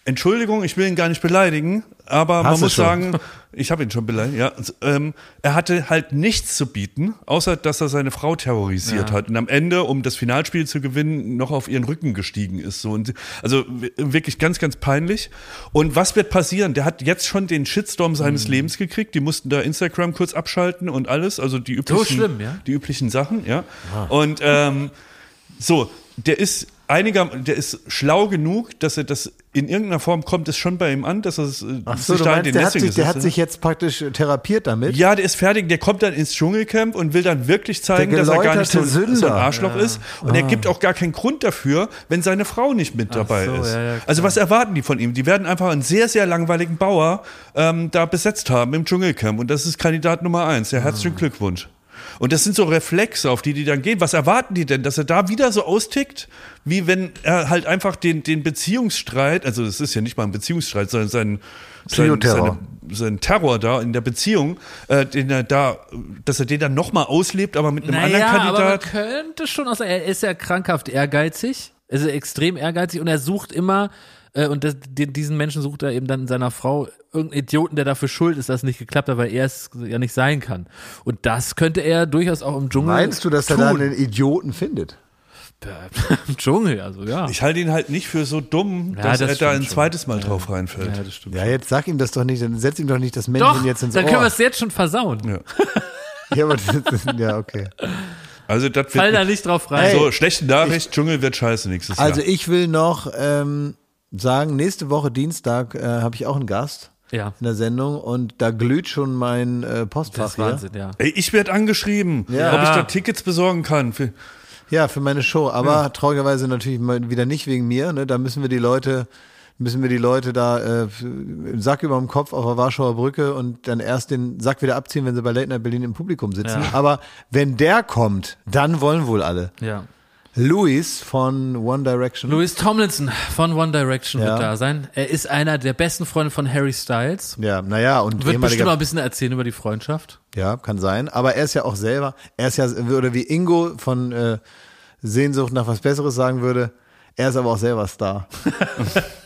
Entschuldigung, ich will ihn gar nicht beleidigen, aber man Hast du muss schon. sagen, ich habe ihn schon beleidigt, ja, ähm, er hatte halt nichts zu bieten, außer dass er seine Frau terrorisiert Ja. hat und am Ende, um das Finalspiel zu gewinnen, noch auf ihren Rücken gestiegen ist. So und also wirklich ganz, ganz peinlich. Und was wird passieren? Der hat jetzt schon den Shitstorm Mhm. seines Lebens gekriegt. Die mussten da Instagram kurz abschalten und alles, also die üblichen, schlimm, ja? die üblichen Sachen, ja. Und ähm, so, der ist einiger, der ist schlau genug, dass er das in irgendeiner Form kommt es schon bei ihm an, dass er es, äh, Ach so, sich da in den der, hat sich, der hat sich jetzt praktisch äh, therapiert damit? ja, der ist fertig, der kommt dann ins Dschungelcamp und will dann wirklich zeigen, dass er gar nicht so, so ein. Arschloch ist. Und er gibt auch gar keinen Grund dafür, wenn seine Frau nicht mit dabei so, ist. ja, ja, also was erwarten die von ihm? Die werden einfach einen sehr, sehr langweiligen Bauer ähm, da besetzt haben im Dschungelcamp. Und das ist Kandidat Nummer eins. Ja, herzlichen Glückwunsch. Und das sind so Reflexe, auf die die dann gehen. Was erwarten die denn? Dass er da wieder so austickt, wie wenn er halt einfach den, den Beziehungsstreit, also es ist ja nicht mal ein Beziehungsstreit, sondern sein, sein, seine, sein Terror da in der Beziehung, äh, den er da, dass er den dann nochmal auslebt, aber mit einem anderen naja, aber man Kandidat. könnte schon auch sagen, er ist ja krankhaft ehrgeizig, er ist ja extrem ehrgeizig und er sucht immer, äh, und das, den, diesen Menschen sucht er eben dann in seiner Frau irgendeinen Idioten, der dafür schuld ist, dass es nicht geklappt hat, weil er es ja nicht sein kann. Und das könnte er durchaus auch im Dschungel Meinst du, dass er tun. da einen Idioten findet? Im Dschungel, also ja. Ich halte ihn halt nicht für so dumm, Ja, dass das er da ein schon. zweites Mal drauf reinfällt. ja, das stimmt. Ja, jetzt sag ihm das doch nicht, dann setz ihm doch nicht das Männchen Doch, jetzt ins dann Ohr. können wir es jetzt schon versauen. Ja. ja, aber das, ja, okay. Also das Fall da nicht drauf rein. so schlechte Nachricht, Dschungel wird scheiße nächstes Also Jahr. ich will noch ähm, sagen, nächste Woche Dienstag äh, habe ich auch einen Gast ja. in der Sendung und da glüht schon mein äh, Das Postfach ist hier. Wahnsinn, ja. Ey, ich werde angeschrieben, Ja. ob ich da Tickets besorgen kann. Für, Ja, für meine Show, aber traurigerweise natürlich mal wieder nicht wegen mir. Ne? Da müssen wir die Leute, müssen wir die Leute da äh, einen Sack über dem Kopf auf der Warschauer Brücke und dann erst den Sack wieder abziehen, wenn sie bei Late Night Berlin im Publikum sitzen. Ja. Aber wenn der kommt, dann wollen wohl alle. ja. Luis von One Direction. Louis Tomlinson von One Direction Ja. wird da sein. Er ist einer der besten Freunde von Harry Styles. Ja, naja, und Wird bestimmt mal ein bisschen erzählen über die Freundschaft. Ja, kann sein. Aber er ist ja auch selber, er ist ja, oder wie Ingo von äh, Sehnsucht nach was Besseres sagen würde, er ist aber auch selber Star.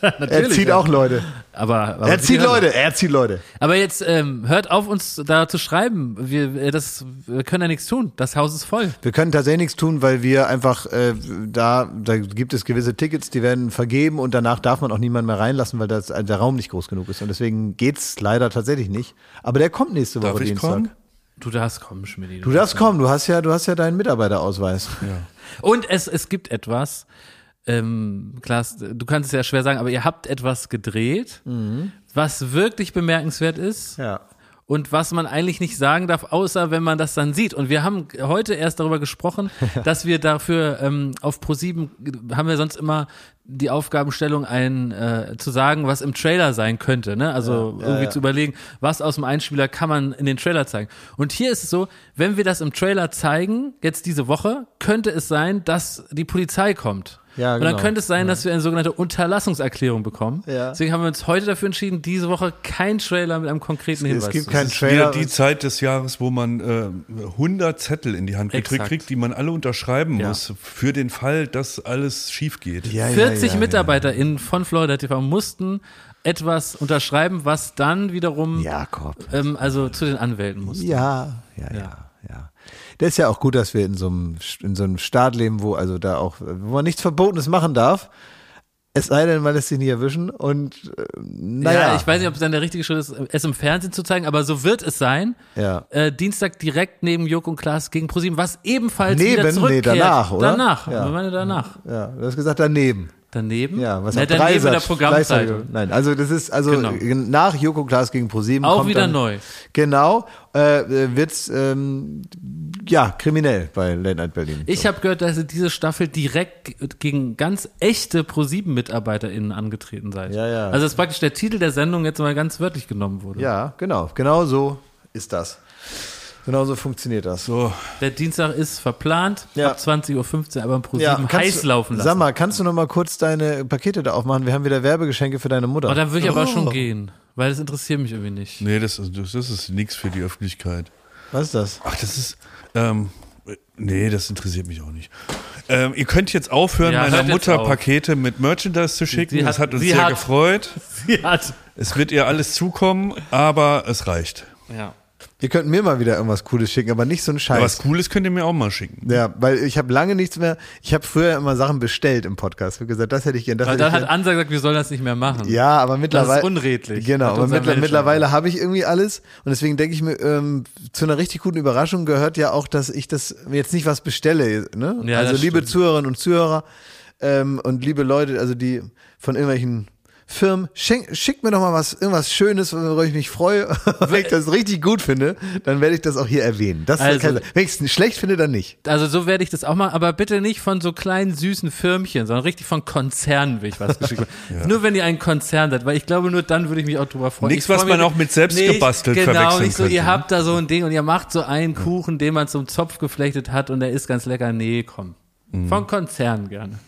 er zieht ja. auch Leute. Aber, aber Er zieht Leute, er zieht Leute. Aber jetzt ähm, hört auf, uns da zu schreiben. Wir, äh, das, wir können ja nichts tun. Das Haus ist voll. Wir können tatsächlich nichts tun, weil wir einfach äh, da, da gibt es gewisse Tickets, die werden vergeben und danach darf man auch niemanden mehr reinlassen, weil das, äh, der Raum nicht groß genug ist. Und deswegen geht's leider tatsächlich nicht. Aber der kommt nächste Woche darf ich Dienstag. kommen? Du darfst kommen, Schmidt. Du darfst kommen, du hast ja, du hast ja deinen Mitarbeiterausweis. Und es, es gibt etwas. Ähm, Klaas, du kannst es ja schwer sagen, aber ihr habt etwas gedreht, was wirklich bemerkenswert ist. Ja. und was man eigentlich nicht sagen darf, außer wenn man das dann sieht. Und wir haben heute erst darüber gesprochen, dass wir dafür ähm, auf Pro7 haben wir sonst immer die Aufgabenstellung, ein äh, zu sagen, was im Trailer sein könnte, ne? Also Ja, ja, irgendwie ja. zu überlegen, was aus dem Einspieler kann man in den Trailer zeigen. Und hier ist es so, wenn wir das im Trailer zeigen, jetzt diese Woche, könnte es sein, dass die Polizei kommt. Ja, Und dann genau. könnte es sein, dass wir eine sogenannte Unterlassungserklärung bekommen. Ja. Deswegen haben wir uns heute dafür entschieden, diese Woche kein Trailer mit einem konkreten Hinweis. Es gibt zu keinen Das ist wieder Trailer. die Zeit des Jahres, wo man äh, 100 Zettel in die Hand Exakt. kriegt, die man alle unterschreiben Ja. muss, für den Fall, dass alles schief geht. ja, ja, 40 ja, MitarbeiterInnen von Florida TV mussten etwas unterschreiben, was dann wiederum Ja. Jakob. ähm, also zu den Anwälten musste. Ja, ja, ja, ja. Das ist ja auch gut, dass wir in so einem, in so einem Staat leben, wo also da auch, wo man nichts Verbotenes machen darf. Es sei denn, man lässt sich nicht erwischen und äh, naja. Ja, ich weiß nicht, ob es dann der richtige Schritt ist, es im Fernsehen zu zeigen, aber so wird es sein. Ja. Äh, Dienstag direkt neben Joko und Klaas gegen ProSieben, was ebenfalls Neben? wieder Nee, zurückkehrt. danach, oder? Danach, Ja. meine danach. Ja, du hast gesagt daneben. Daneben? Ja, was Na, daneben in der gleichzeitig. Nein, also das ist also Genau. nach Joko Klaas gegen ProSieben Auch kommt wieder dann, neu. Genau, äh, wird's ähm, ja kriminell bei Late Night Berlin. Ich habe gehört, dass ihr diese Staffel direkt gegen ganz echte ProSieben-MitarbeiterInnen angetreten seid. Ja, ja. Also das ist praktisch der Titel der Sendung jetzt mal ganz wörtlich genommen wurde. ja, genau, genau so ist das. Genau so funktioniert das. So, Der Dienstag ist verplant, Ja. ab 20.15 Uhr, aber im ProSieben kannst heiß du, laufen lassen. Sag mal, kannst du noch mal kurz deine Pakete da aufmachen? Wir haben wieder Werbegeschenke für deine Mutter. Oh, dann würde ich aber Oh. schon gehen, weil das interessiert mich irgendwie nicht. nee, das, ist- das, das ist nichts für die Öffentlichkeit. Was ist das? Ach, das ist, ähm, nee, das interessiert mich auch nicht. Ähm, ihr könnt jetzt aufhören, Ja, meiner Mutter auf. Pakete mit Merchandise zu schicken. Sie das hat- hat uns sie sehr hat- gefreut. Sie hat. Es wird ihr alles zukommen, aber es reicht. Ja. Ihr könnt mir mal wieder irgendwas Cooles schicken, aber nicht so ein Scheiß. was Cooles könnt ihr mir auch mal schicken. Ja, weil ich habe lange nichts mehr. Ich habe früher immer Sachen bestellt im Podcast. Ich habe gesagt, das hätte ich gern, das Weil dann hat. Ansa gesagt, wir sollen das nicht mehr machen. Ja, aber mittlerweile. unredlich. Genau, aber mittler, mittlerweile habe ich irgendwie alles. Und deswegen denke ich mir, ähm, zu einer richtig guten Überraschung gehört ja auch, dass ich das jetzt nicht was bestelle. Ne? Ja, also das liebe stimmt. Zuhörerinnen und Zuhörer ähm, und liebe Leute, also die von irgendwelchen Firmen, schenk, schickt mir doch mal was, irgendwas Schönes, worüber ich mich freue. Wenn ich das richtig gut finde, dann werde ich das auch hier erwähnen. Das Also- kann, wenn ich es schlecht finde, dann nicht. Also so werde ich das auch machen, aber bitte nicht von so kleinen süßen Firmchen, sondern richtig von Konzernen will ich was geschickt haben. Nur wenn ihr ein Konzern seid, weil ich glaube, nur dann würde ich mich auch drüber freuen. Nichts, was mich man auch mit selbst gebastelt Genau, verwechseln nicht so, könnte, ihr ne? habt da so ein Ding und ihr macht so einen Kuchen, den man zum Zopf geflechtet hat und der ist ganz lecker. Nee, komm. Mhm. Von Konzern gerne.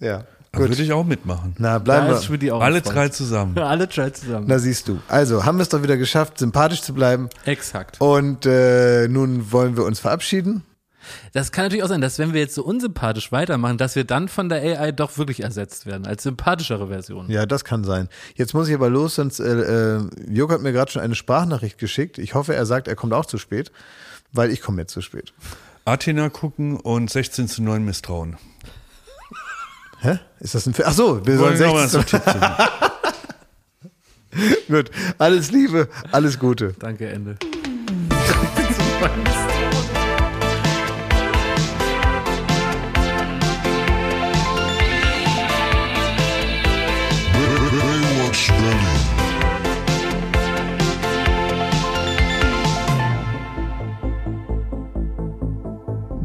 Ja. Da würde ich auch mitmachen. Na, bleiben Da wir. Alle Freund. drei zusammen. Alle drei zusammen. Na siehst du. Also, haben wir es doch wieder geschafft, sympathisch zu bleiben. Exakt. Und äh, nun wollen wir uns verabschieden. Das kann natürlich auch sein, dass wenn wir jetzt so unsympathisch weitermachen, dass wir dann von der AI doch wirklich ersetzt werden, als sympathischere Version. Ja, das kann sein. Jetzt muss ich aber los, sonst äh, äh, Jörg hat mir gerade schon eine Sprachnachricht geschickt. Ich hoffe, er sagt, er kommt auch zu spät, weil ich komme jetzt zu spät. Athena gucken und 16 zu 9 misstrauen. Hä? Ist das ein Film? Ach so, wir sollen Wollen wir mal 16. so Tipp zu- Gut. Alles Liebe, alles Gute. Danke, Ende. Baywatch